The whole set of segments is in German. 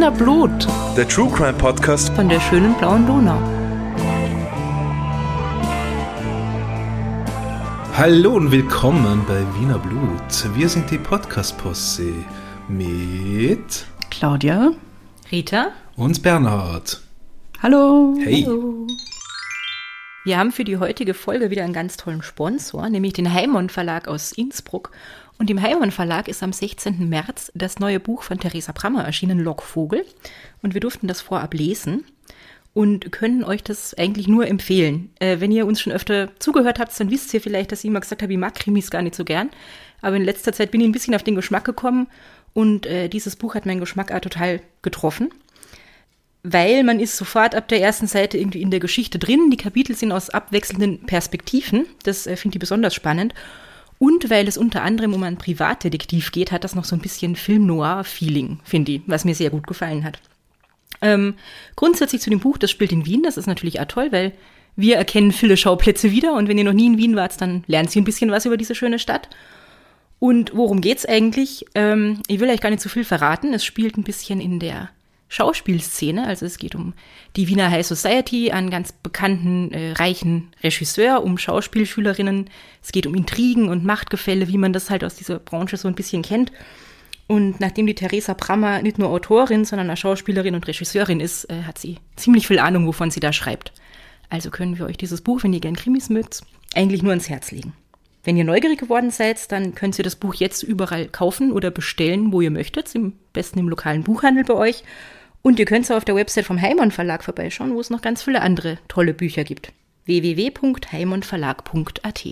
Wiener Blut. Der True Crime Podcast von der schönen blauen Donau. Hallo und willkommen bei Wiener Blut. Wir sind die Podcast-Posse mit Claudia, Rita und Bernhard. Hallo. Hey. Hallo. Wir haben für die heutige Folge wieder einen ganz tollen Sponsor, nämlich den Heimon Verlag aus Innsbruck. Und im Heimann Verlag ist am 16. März das neue Buch von Theresa Brammer erschienen, Lockvogel. Und wir durften das vorab lesen und können euch das eigentlich nur empfehlen. Äh, wenn ihr uns schon öfter zugehört habt, dann wisst ihr vielleicht, dass ich immer gesagt habe, ich mag Krimis gar nicht so gern. Aber in letzter Zeit bin ich ein bisschen auf den Geschmack gekommen und äh, dieses Buch hat meinen Geschmack auch total getroffen. Weil man ist sofort ab der ersten Seite irgendwie in der Geschichte drin. Die Kapitel sind aus abwechselnden Perspektiven. Das äh, finde ich besonders spannend. Und weil es unter anderem um einen Privatdetektiv geht, hat das noch so ein bisschen Film-Noir-Feeling, finde ich, was mir sehr gut gefallen hat. Ähm, grundsätzlich zu dem Buch, das spielt in Wien, das ist natürlich auch toll, weil wir erkennen viele Schauplätze wieder und wenn ihr noch nie in Wien wart, dann lernt ihr ein bisschen was über diese schöne Stadt. Und worum geht's eigentlich? Ähm, ich will euch gar nicht zu viel verraten. Es spielt ein bisschen in der Schauspielszene. Also es geht um die Wiener High Society, einen ganz bekannten, äh, reichen Regisseur, um Schauspielschülerinnen. Es geht um Intrigen und Machtgefälle, wie man das halt aus dieser Branche so ein bisschen kennt. Und nachdem die Theresa Brammer nicht nur Autorin, sondern auch Schauspielerin und Regisseurin ist, äh, hat sie ziemlich viel Ahnung, wovon sie da schreibt. Also können wir euch dieses Buch, wenn ihr gern Krimis mögt, eigentlich nur ans Herz legen. Wenn ihr neugierig geworden seid, dann könnt ihr das Buch jetzt überall kaufen oder bestellen, wo ihr möchtet, im besten im lokalen Buchhandel bei euch. Und ihr könnt auch auf der Website vom Heimann Verlag vorbeischauen, wo es noch ganz viele andere tolle Bücher gibt. www.heimannverlag.at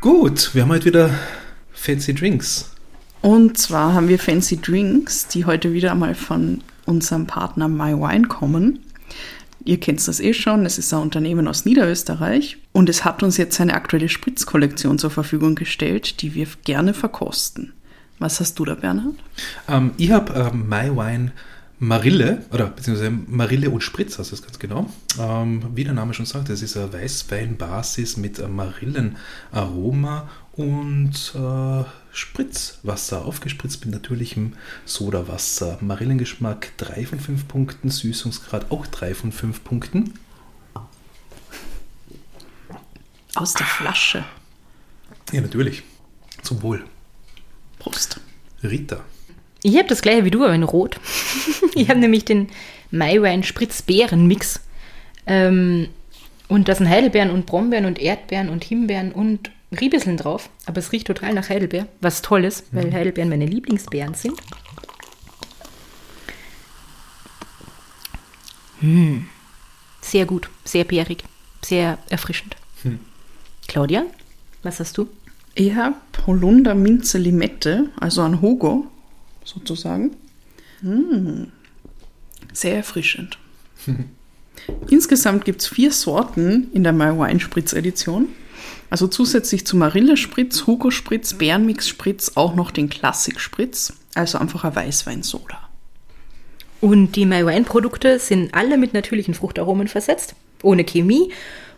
Gut, wir haben heute wieder Fancy Drinks. Und zwar haben wir Fancy Drinks, die heute wieder einmal von unserem Partner MyWine kommen. Ihr kennt das eh schon, es ist ein Unternehmen aus Niederösterreich und es hat uns jetzt eine aktuelle Spritzkollektion zur Verfügung gestellt, die wir gerne verkosten. Was hast du da, Bernhard? Ähm, ich habe ähm, MyWine Marille, oder beziehungsweise Marille und Spritz heißt das ganz genau. Ähm, wie der Name schon sagt, es ist eine Weißweinbasis mit Marillenaroma und äh, Spritzwasser, aufgespritzt mit natürlichem Sodawasser. Marillengeschmack 3 von 5 Punkten, Süßungsgrad auch 3 von 5 Punkten. Aus der Flasche. Ja, natürlich. Zum Wohl. Prost. Rita. Ich habe das gleiche wie du, aber in Rot. ich habe nämlich den Maiwein Spritzbeeren-Mix. Ähm, und da sind Heidelbeeren und Brombeeren und Erdbeeren und Himbeeren und Riebesseln drauf. Aber es riecht total nach Heidelbeer, was toll ist, weil mhm. Heidelbeeren meine Lieblingsbeeren sind. Hm. Sehr gut, sehr bärig, sehr erfrischend. Hm. Claudia, was hast du? Ich habe Holunder Minze Limette, also ein Hugo sozusagen. Mm. Sehr erfrischend. Insgesamt gibt es vier Sorten in der My Wine Spritz Edition. Also zusätzlich zu Marille Spritz, Hugo Spritz, Bärenmix Spritz auch noch den Klassik Spritz, also einfach ein Weißweinsoda. Und die My Wine Produkte sind alle mit natürlichen Fruchtaromen versetzt, ohne Chemie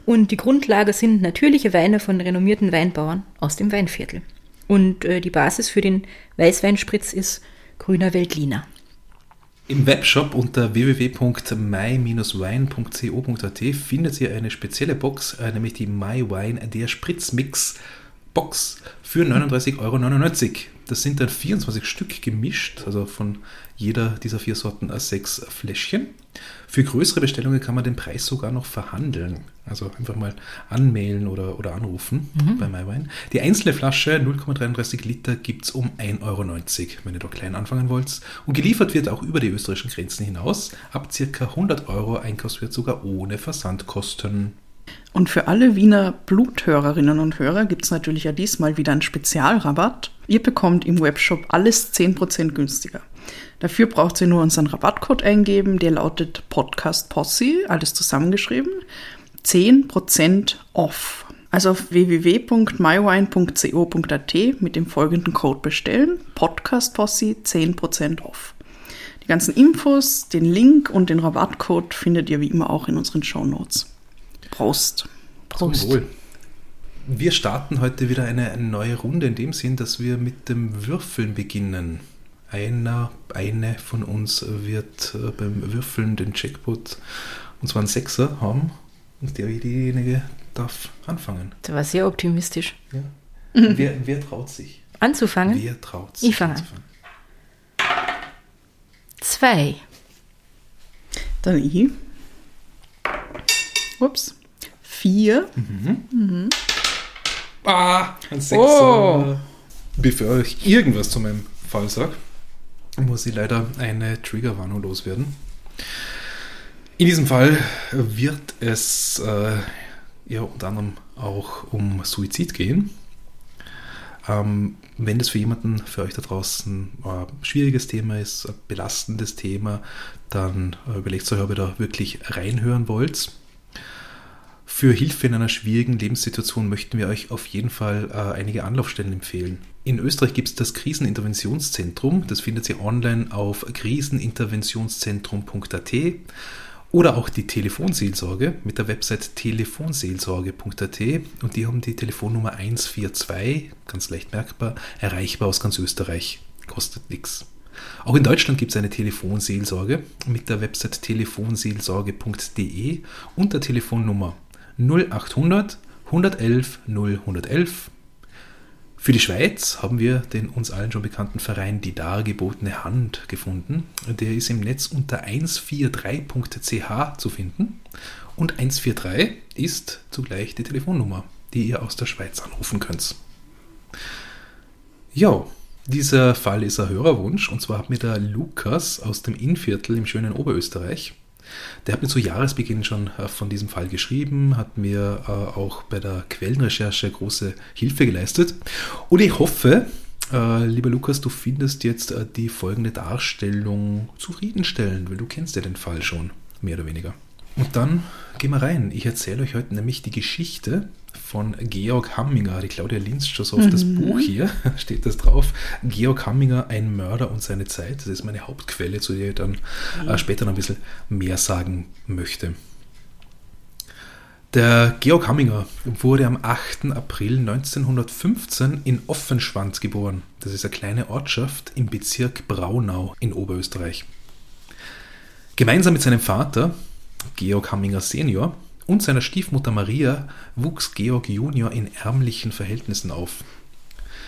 und die Grundlage sind natürliche Weine von renommierten Weinbauern aus dem Weinviertel. Und äh, die Basis für den Weißweinspritz ist grüner Veltliner. Im Webshop unter www.my-wine.co.at findet ihr eine spezielle Box, äh, nämlich die My Wine der Spritzmix Box für 39,99 Euro. Das sind dann 24 Stück gemischt, also von jeder dieser vier Sorten sechs Fläschchen. Für größere Bestellungen kann man den Preis sogar noch verhandeln. Also einfach mal anmelden oder, oder anrufen mhm. bei MyWine. Die einzelne Flasche 0,33 Liter gibt es um 1,90 Euro, wenn ihr da klein anfangen wollt. Und geliefert wird auch über die österreichischen Grenzen hinaus. Ab circa 100 Euro Einkaufswert sogar ohne Versandkosten. Und für alle Wiener Bluthörerinnen und Hörer gibt es natürlich ja diesmal wieder einen Spezialrabatt. Ihr bekommt im Webshop alles 10% günstiger. Dafür braucht ihr nur unseren Rabattcode eingeben, der lautet Podcast Posse, alles zusammengeschrieben. 10% off. Also auf www.mywine.co.at mit dem folgenden Code bestellen. Podcast Posse 10% off. Die ganzen Infos, den Link und den Rabattcode findet ihr wie immer auch in unseren Show Notes. Prost. Prost. Zum Wohl. Wir starten heute wieder eine, eine neue Runde in dem Sinn, dass wir mit dem Würfeln beginnen. einer, eine von uns wird äh, beim Würfeln den Jackpot, und zwar einen Sechser haben. Und der, diejenige darf anfangen. Das war sehr optimistisch. Ja. Wer, wer traut sich? Anzufangen? Wer traut sich? Ich fange an. anzufangen? Zwei. Dann ich. Ups. Vier. Ah, ein Sechser. Oh. Bevor ich irgendwas zu meinem Fall sage, muss ich leider eine Triggerwarnung loswerden. In diesem Fall wird es äh, ja unter anderem auch um Suizid gehen. Ähm, wenn das für jemanden, für euch da draußen, ein schwieriges Thema ist, ein belastendes Thema, dann äh, überlegt euch, ob ihr da wirklich reinhören wollt. Für Hilfe in einer schwierigen Lebenssituation möchten wir euch auf jeden Fall äh, einige Anlaufstellen empfehlen. In Österreich gibt es das Kriseninterventionszentrum. Das findet ihr online auf kriseninterventionszentrum.at oder auch die Telefonseelsorge mit der Website telefonseelsorge.at und die haben die Telefonnummer 142, ganz leicht merkbar, erreichbar aus ganz Österreich. Kostet nichts. Auch in Deutschland gibt es eine Telefonseelsorge mit der Website telefonseelsorge.de und der Telefonnummer 0800 111 0111. Für die Schweiz haben wir den uns allen schon bekannten Verein Die Dargebotene Hand gefunden. Der ist im Netz unter 143.ch zu finden. Und 143 ist zugleich die Telefonnummer, die ihr aus der Schweiz anrufen könnt. Ja, dieser Fall ist ein Hörerwunsch und zwar hat mir der Lukas aus dem Innviertel im schönen Oberösterreich, der hat mir zu Jahresbeginn schon äh, von diesem Fall geschrieben, hat mir äh, auch bei der Quellenrecherche große Hilfe geleistet und ich hoffe, äh, lieber Lukas, du findest jetzt die folgende Darstellung zufriedenstellend, weil du kennst ja den Fall schon, mehr oder weniger. Und dann gehen wir rein. Ich erzähle euch heute nämlich die Geschichte von Georg Hamminger. Die Claudia linst schon so auf das Buch hier, steht das drauf. Georg Hamminger, ein Mörder und seine Zeit. Das ist meine Hauptquelle, zu der ich dann äh, später noch ein bisschen mehr sagen möchte. Der Georg Hamminger wurde am 8. April 1915 in Offenschwand geboren. Das ist eine kleine Ortschaft im Bezirk Braunau in Oberösterreich. Gemeinsam mit seinem Vater, Georg Hamminger Senior, und seiner Stiefmutter Maria wuchs Georg Junior in ärmlichen Verhältnissen auf.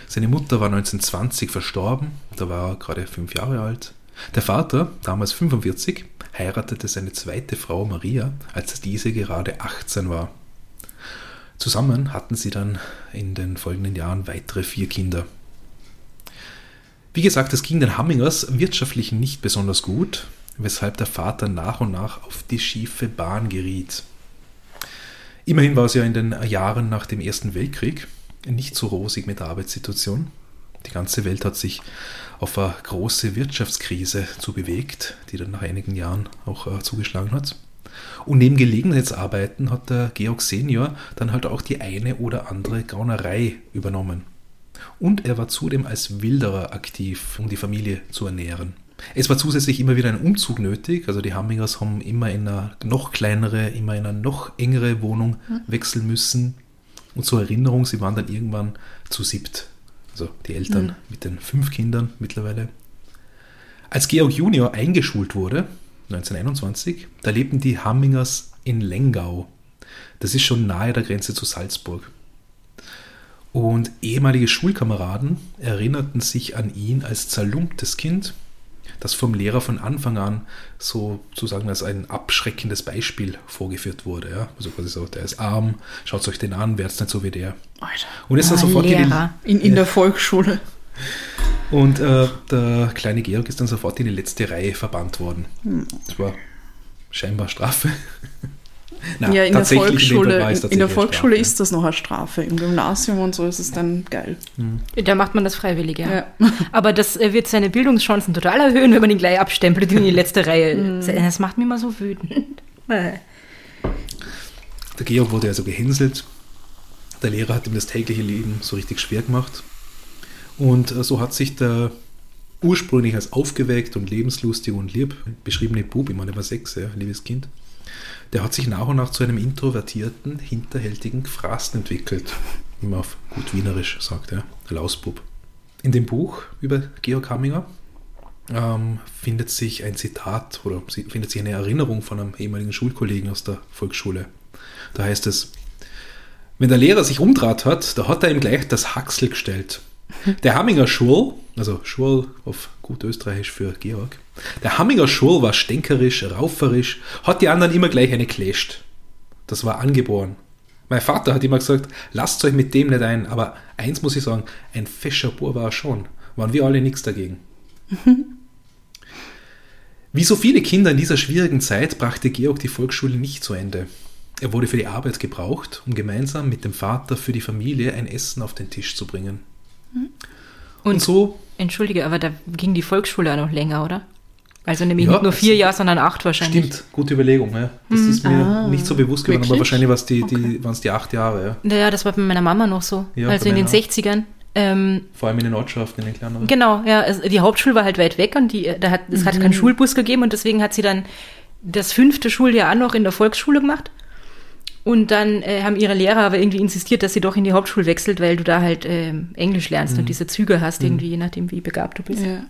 Seine Mutter war 1920 verstorben, da war er gerade fünf Jahre alt. Der Vater, damals 45, heiratete seine zweite Frau Maria, als diese gerade 18 war. Zusammen hatten sie dann in den folgenden Jahren weitere vier Kinder. Wie gesagt, es ging den Hammingers wirtschaftlich nicht besonders gut, weshalb der Vater nach und nach auf die schiefe Bahn geriet. Immerhin war es ja in den Jahren nach dem Ersten Weltkrieg nicht so rosig mit der Arbeitssituation. Die ganze Welt hat sich auf eine große Wirtschaftskrise zubewegt, die dann nach einigen Jahren auch äh, zugeschlagen hat. Und neben Gelegenheitsarbeiten hat der Georg Senior dann halt auch die eine oder andere Gaunerei übernommen. Und er war zudem als Wilderer aktiv, um die Familie zu ernähren. Es war zusätzlich immer wieder ein Umzug nötig. Also die Hammingers haben immer in eine noch kleinere, immer in eine noch engere Wohnung wechseln müssen. Und zur Erinnerung, sie waren dann irgendwann zu siebt. Also die Eltern mit den fünf Kindern mittlerweile. Als Georg Junior eingeschult wurde, 1921, da lebten die Hammingers in Lengau. Das ist schon nahe der Grenze zu Salzburg. Und ehemalige Schulkameraden erinnerten sich an ihn als zerlumptes Kind, das vom Lehrer von Anfang an sozusagen als ein abschreckendes Beispiel vorgeführt wurde. Ja? Also quasi so, der ist arm, schaut euch den an, werdet nicht so wie der. Alter. Und ist dann sofort Lehrer. In, in der Volksschule. und äh, der kleine Georg ist dann sofort in die letzte Reihe verbannt worden. Das war scheinbar Strafe. Na, ja, in der in Volksschule, in, der Volksschule Strafe. ist das noch eine Strafe. Im Gymnasium und so ist es dann geil. Da macht man das freiwillig, ja. Ja. Aber das äh, wird seine Bildungschancen total erhöhen, wenn man ihn gleich abstempelt und in die letzte Reihe. Das macht mich immer so wütend. Äh. Der Georg wurde also gehänselt. Der Lehrer hat ihm das tägliche Leben so richtig schwer gemacht. Und äh, so hat sich der ursprünglich als aufgeweckt und lebenslustig und lieb beschriebene Bub, ich meine, er war sechs, ja, liebes Kind, der hat sich nach und nach zu einem introvertierten, hinterhältigen Gefrasten entwickelt. Wie man auf gut Wienerisch sagt, ja, der Lausbub. In dem Buch über Georg Hamminger ähm, findet sich ein Zitat oder findet sich eine Erinnerung von einem ehemaligen Schulkollegen aus der Volksschule. Da heißt es, wenn der Lehrer sich umdraht hat, da hat er ihm gleich das Haxel gestellt. Der Hamminger Schul, also Schul auf gut österreichisch für Georg, der Hamminger Schul war stänkerisch, rauferisch, hat die anderen immer gleich eine kläscht. Das war angeboren. Mein Vater hat immer gesagt, lasst euch mit dem nicht ein, aber eins muss ich sagen, ein fescher Bur war er schon. Waren wir alle nichts dagegen. Wie so viele Kinder in dieser schwierigen Zeit brachte Georg die Volksschule nicht zu Ende. Er wurde für die Arbeit gebraucht, um gemeinsam mit dem Vater für die Familie ein Essen auf den Tisch zu bringen. Und, Und so, Entschuldige, aber da ging die Volksschule auch noch länger, oder? Also nämlich Ja, nicht nur vier Jahre, sondern acht wahrscheinlich. stimmt, gute Überlegung. Ja. Das ist mir nicht so bewusst geworden, aber Wirklich? wahrscheinlich war's die, die, waren es die acht Jahre. Ja. Naja, das war bei meiner Mama noch so. Ja, also in den meiner 60ern. Ähm, Vor allem in den Ortschaften, in den kleineren. genau, ja, also die Hauptschule war halt weit weg und die, da hat, es hat keinen Schulbus gegeben und deswegen hat sie dann das fünfte Schuljahr auch noch in der Volksschule gemacht. Und dann äh, haben ihre Lehrer aber irgendwie insistiert, dass sie doch in die Hauptschule wechselt, weil du da halt ähm, Englisch lernst und diese Züge hast, irgendwie, je nachdem, wie begabt du bist. Ja.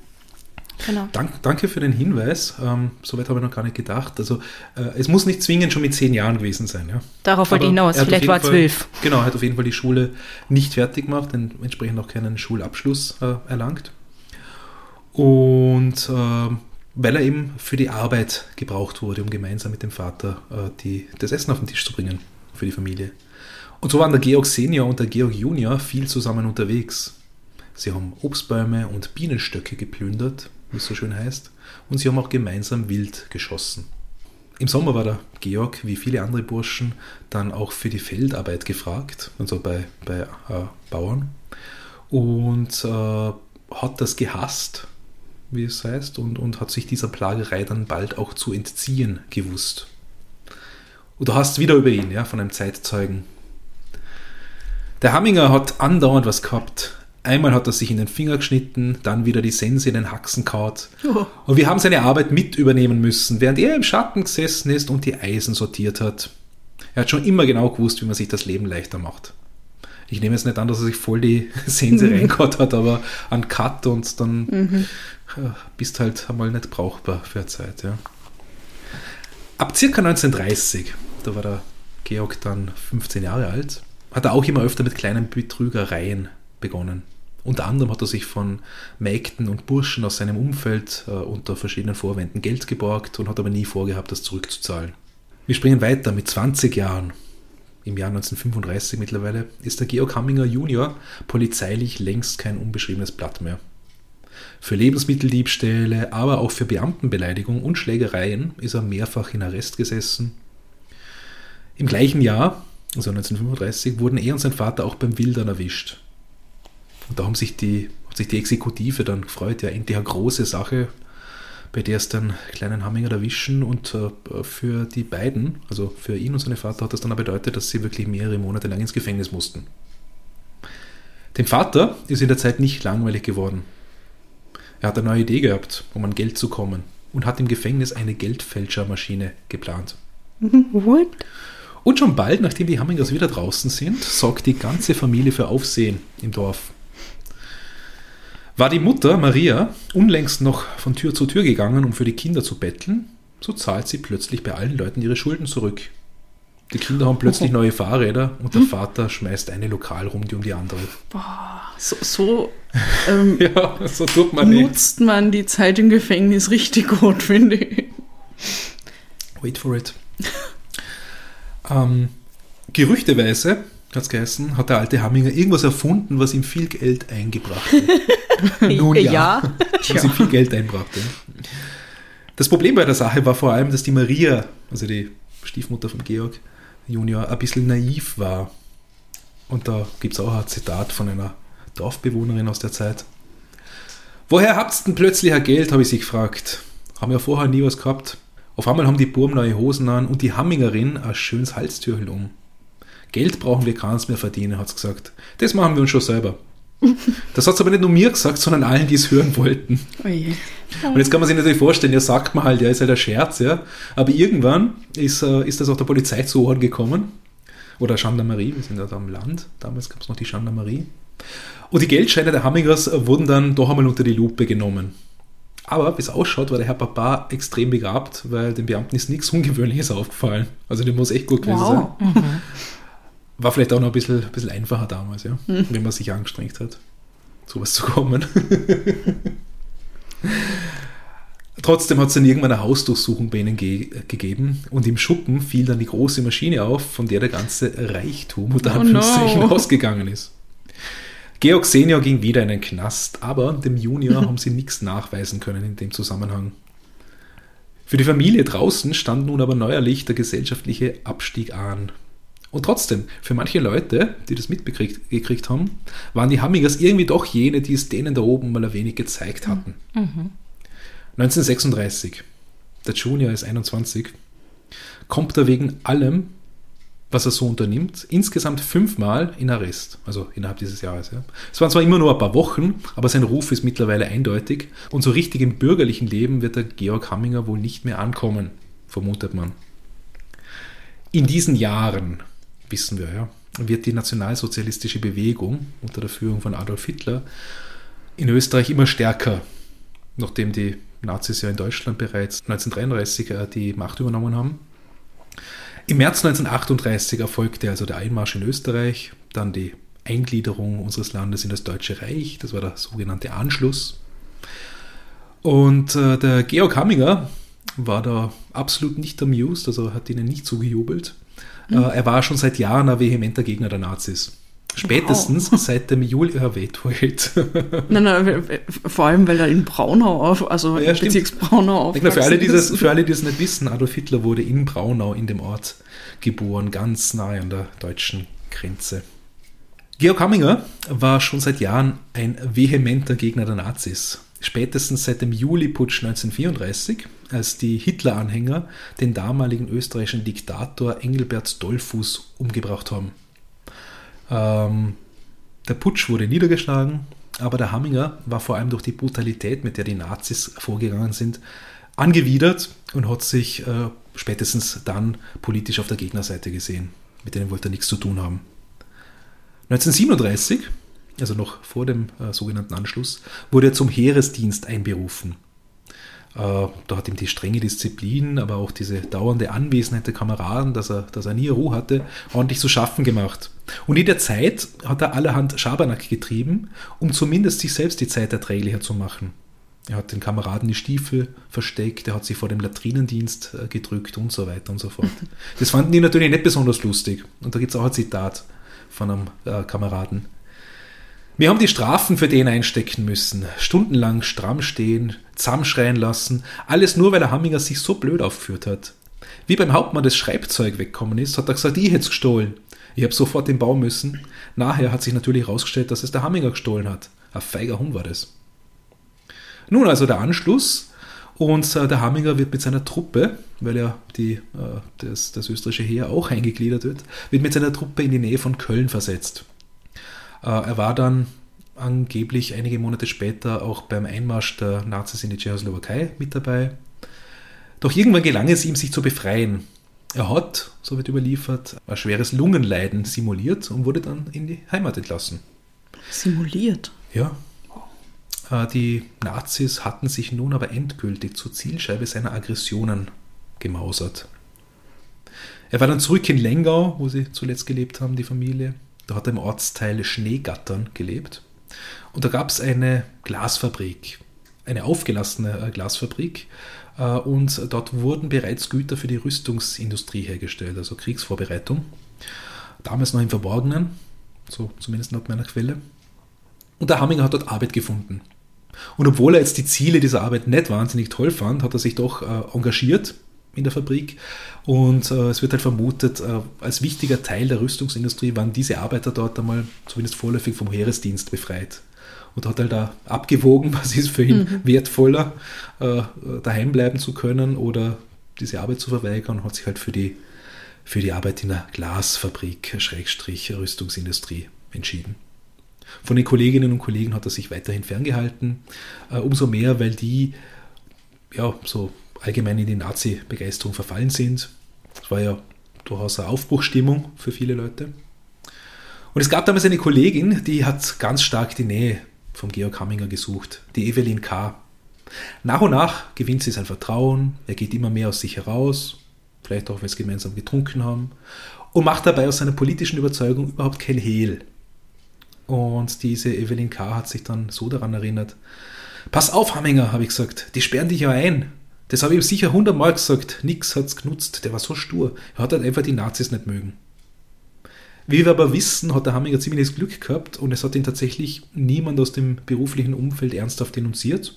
Genau. Dank, danke für den Hinweis. Ähm, Soweit habe ich noch gar nicht gedacht. Also äh, es muss nicht zwingend schon mit zehn Jahren gewesen sein. Ja. Darauf wollte ich hinaus. Vielleicht war er Fall- zwölf. Genau, er hat auf jeden Fall die Schule nicht fertig gemacht, entsprechend auch keinen Schulabschluss äh, erlangt. Und äh, weil er eben für die Arbeit gebraucht wurde, um gemeinsam mit dem Vater äh, die, das Essen auf den Tisch zu bringen für die Familie. Und so waren der Georg Senior und der Georg Junior viel zusammen unterwegs. Sie haben Obstbäume und Bienenstöcke geplündert, wie es so schön heißt, und sie haben auch gemeinsam wild geschossen. Im Sommer war der Georg, wie viele andere Burschen, dann auch für die Feldarbeit gefragt, also bei, bei äh, Bauern, und äh, hat das gehasst, wie es heißt, und, und hat sich dieser Plagerei dann bald auch zu entziehen gewusst. Und du hast wieder über ihn, ja, von einem Zeitzeugen. Der Hamminger hat andauernd was gehabt. Einmal hat er sich in den Finger geschnitten, dann wieder die Sense in den Haxen kaut. Und wir haben seine Arbeit mit übernehmen müssen, während er im Schatten gesessen ist und die Eisen sortiert hat. Er hat schon immer genau gewusst, wie man sich das Leben leichter macht. Ich nehme jetzt nicht an, dass er sich voll die Sense reingehaut hat, aber an Cut und dann äh, bist halt einmal nicht brauchbar für eine Zeit. Ja. Ab circa 1930, da war der Georg dann 15 Jahre alt, hat er auch immer öfter mit kleinen Betrügereien begonnen. Unter anderem hat er sich von Mägden und Burschen aus seinem Umfeld äh, unter verschiedenen Vorwänden Geld geborgt und hat aber nie vorgehabt, das zurückzuzahlen. Wir springen weiter mit 20 Jahren. Im Jahr 1935 mittlerweile ist der Georg Hamminger Junior polizeilich längst kein unbeschriebenes Blatt mehr. Für Lebensmitteldiebstähle, aber auch für Beamtenbeleidigung und Schlägereien ist er mehrfach in Arrest gesessen. Im gleichen Jahr, also 1935, wurden er und sein Vater auch beim Wildern erwischt. Und da haben sich die, hat sich die Exekutive dann gefreut, ja, endlich eine große Sache, bei der es den kleinen Hamminger erwischen. Und äh, für die beiden, also für ihn und seine Vater, hat das dann auch bedeutet, dass sie wirklich mehrere Monate lang ins Gefängnis mussten. Dem Vater ist in der Zeit nicht langweilig geworden. Er hat eine neue Idee gehabt, um an Geld zu kommen und hat im Gefängnis eine Geldfälschermaschine geplant. What? Und schon bald, nachdem die Hammingers wieder draußen sind, sorgt die ganze Familie für Aufsehen im Dorf. War die Mutter, Maria, unlängst noch von Tür zu Tür gegangen, um für die Kinder zu betteln, so zahlt sie plötzlich bei allen Leuten ihre Schulden zurück. Die Kinder haben plötzlich neue Fahrräder und der Vater schmeißt eine Lokalrunde um die andere. So, so ähm, Ja, so tut man nicht. nutzt man die Zeit im Gefängnis richtig gut, finde ich. Wait for it. ähm, gerüchteweise, hat es geheißen, hat der alte Hamminger irgendwas erfunden, was ihm viel Geld eingebracht hat. Nun ja. Ja. was ihm viel Geld einbrachte. Das Problem bei der Sache war vor allem, dass die Maria, also die Stiefmutter von Georg Junior, ein bisschen naiv war. Und da gibt es auch ein Zitat von einer Dorfbewohnerin aus der Zeit. Woher habt's denn plötzlich ein Geld, habe ich sie gefragt. Haben ja vorher nie was gehabt. Auf einmal haben die Burm neue Hosen an und die Hammingerin ein schönes Halstürchen um. Geld brauchen wir keins mehr verdienen, hat's gesagt. Das machen wir uns schon selber. Das hat's aber nicht nur mir gesagt, sondern allen, die es hören wollten. Oje. Und jetzt kann man sich natürlich vorstellen, ja, sagt man halt, ja, ist halt ein Scherz, ja. Aber irgendwann ist, äh, ist das auch der Polizei zu Ohren gekommen. Oder Gendarmerie, wir sind ja da am Land. Damals gab es noch die Gendarmerie. Und die Geldscheine der Hammingers wurden dann doch einmal unter die Lupe genommen. Aber wie es ausschaut, war der Herr Papa extrem begabt, weil den Beamten ist nichts Ungewöhnliches aufgefallen. Also dem muss echt gut gewesen Wow. sein. War vielleicht auch noch ein bisschen, ein bisschen einfacher damals, ja, wenn man sich angestrengt hat, sowas zu kommen. Trotzdem hat es dann irgendwann eine Hausdurchsuchung bei ihnen ge gegeben und im Schuppen fiel dann die große Maschine auf, von der der ganze Reichtum unter Oh Anführungszeichen no. ausgegangen ist. Georg Senior ging wieder in den Knast, aber dem Junior haben sie nichts nachweisen können in dem Zusammenhang. Für die Familie draußen stand nun aber neuerlich der gesellschaftliche Abstieg an. Und trotzdem, für manche Leute, die das mitbekriegt haben, waren die Hammingers irgendwie doch jene, die es denen da oben mal ein wenig gezeigt hatten. 1936, der Junior ist 21, kommt er wegen allem, was er so unternimmt, insgesamt fünfmal in Arrest, also innerhalb dieses Jahres. Ja. Es waren zwar immer nur ein paar Wochen, aber sein Ruf ist mittlerweile eindeutig und so richtig im bürgerlichen Leben wird der Georg Hamminger wohl nicht mehr ankommen, vermutet man. In diesen Jahren, wissen wir ja, wird die nationalsozialistische Bewegung unter der Führung von Adolf Hitler in Österreich immer stärker, nachdem die Nazis ja in Deutschland bereits 1933 äh, die Macht übernommen haben. Im März 1938 erfolgte also der Einmarsch in Österreich, dann die Eingliederung unseres Landes in das Deutsche Reich, das war der sogenannte Anschluss. Und äh, der Georg Hamminger war da absolut nicht amused, also hat ihnen nicht zugejubelt. Äh, er war schon seit Jahren ein vehementer Gegner der Nazis. Spätestens seit dem Juli, ja, wait, wait. Nein, nein, vor allem, weil er in Braunau auf, also Ja, stimmt. Bezirks Braunau glaube, für, alle, die das, für alle, die es nicht wissen, Adolf Hitler wurde in Braunau in dem Ort geboren, ganz nahe an der deutschen Grenze. Georg Hamminger war schon seit Jahren ein vehementer Gegner der Nazis. Spätestens seit dem Juli-Putsch 1934, als die Hitler-Anhänger den damaligen österreichischen Diktator Engelbert Dollfuß umgebracht haben. Ähm, der Putsch wurde niedergeschlagen, aber der Hamminger war vor allem durch die Brutalität, mit der die Nazis vorgegangen sind, angewidert und hat sich äh, spätestens dann politisch auf der Gegnerseite gesehen. Mit denen wollte er nichts zu tun haben. 1937, also noch vor dem äh, sogenannten Anschluss, wurde er zum Heeresdienst einberufen. Äh, da hat ihm die strenge Disziplin, aber auch diese dauernde Anwesenheit der Kameraden, dass er, dass er nie Ruhe hatte, ordentlich zu schaffen gemacht. Und in der Zeit hat er allerhand Schabernack getrieben, um zumindest sich selbst die Zeit erträglicher zu machen. Er hat den Kameraden die Stiefel versteckt, er hat sie vor dem Latrinendienst äh, gedrückt und so weiter und so fort. Das fanden die natürlich nicht besonders lustig. Und da gibt es auch ein Zitat von einem äh, Kameraden. Wir haben die Strafen für den einstecken müssen. Stundenlang stramm stehen, zusammenschreien lassen. Alles nur, weil der Hamminger sich so blöd aufgeführt hat. Wie beim Hauptmann das Schreibzeug weggekommen ist, hat er gesagt, ich hätte es gestohlen. Ich habe sofort den Baum müssen. Nachher hat sich natürlich herausgestellt, dass es der Hamminger gestohlen hat. Ein feiger Hund war das. Nun also der Anschluss und äh, der Hamminger wird mit seiner Truppe, weil ja die, äh, das, das österreichische Heer auch eingegliedert wird, wird mit seiner Truppe in die Nähe von Köln versetzt. Äh, er war dann angeblich einige Monate später auch beim Einmarsch der Nazis in die Tschechoslowakei mit dabei. Doch irgendwann gelang es ihm, sich zu befreien. Er hat, so wird überliefert, ein schweres Lungenleiden simuliert und wurde dann in die Heimat entlassen. Simuliert. Ja. Äh, Die Nazis hatten sich nun aber endgültig zur Zielscheibe seiner Aggressionen gemausert. Er war dann zurück in Lengau, wo sie zuletzt gelebt haben, die Familie. Da hat er im Ortsteil Schneegattern gelebt. Und da gab es eine Glasfabrik, eine aufgelassene äh, Glasfabrik. Äh, Und dort wurden bereits Güter für die Rüstungsindustrie hergestellt, also Kriegsvorbereitung. Damals noch im Verborgenen, so zumindest laut meiner Quelle. Und der Hamminger hat dort Arbeit gefunden. Und obwohl er jetzt die Ziele dieser Arbeit nicht wahnsinnig toll fand, hat er sich doch äh, engagiert in der Fabrik. Und äh, es wird halt vermutet, äh, als wichtiger Teil der Rüstungsindustrie waren diese Arbeiter dort einmal zumindest vorläufig vom Heeresdienst befreit. Und hat halt da abgewogen, was ist für ihn wertvoller, äh, daheim bleiben zu können oder diese Arbeit zu verweigern und hat sich halt für die, für die Arbeit in der Glasfabrik, Schrägstrich, Rüstungsindustrie entschieden. Von den Kolleginnen und Kollegen hat er sich weiterhin ferngehalten. Äh, umso mehr, weil die ja so allgemein in die Nazi-Begeisterung verfallen sind. Es war ja durchaus eine Aufbruchstimmung für viele Leute. Und es gab damals eine Kollegin, die hat ganz stark die Nähe vom Georg Hamminger gesucht, die Evelyn K. Nach und nach gewinnt sie sein Vertrauen, er geht immer mehr aus sich heraus, vielleicht auch, weil sie gemeinsam getrunken haben, und macht dabei aus seiner politischen Überzeugung überhaupt kein Hehl. Und diese Evelyn K. hat sich dann so daran erinnert, Pass auf, Hamminger, habe ich gesagt, die sperren dich ja ein. Das habe ich ihm sicher hundertmal gesagt. Nix hat's genutzt, der war so stur. Er hat halt einfach die Nazis nicht mögen. Wie wir aber wissen, hat der Hamminger ziemliches Glück gehabt und es hat ihn tatsächlich niemand aus dem beruflichen Umfeld ernsthaft denunziert.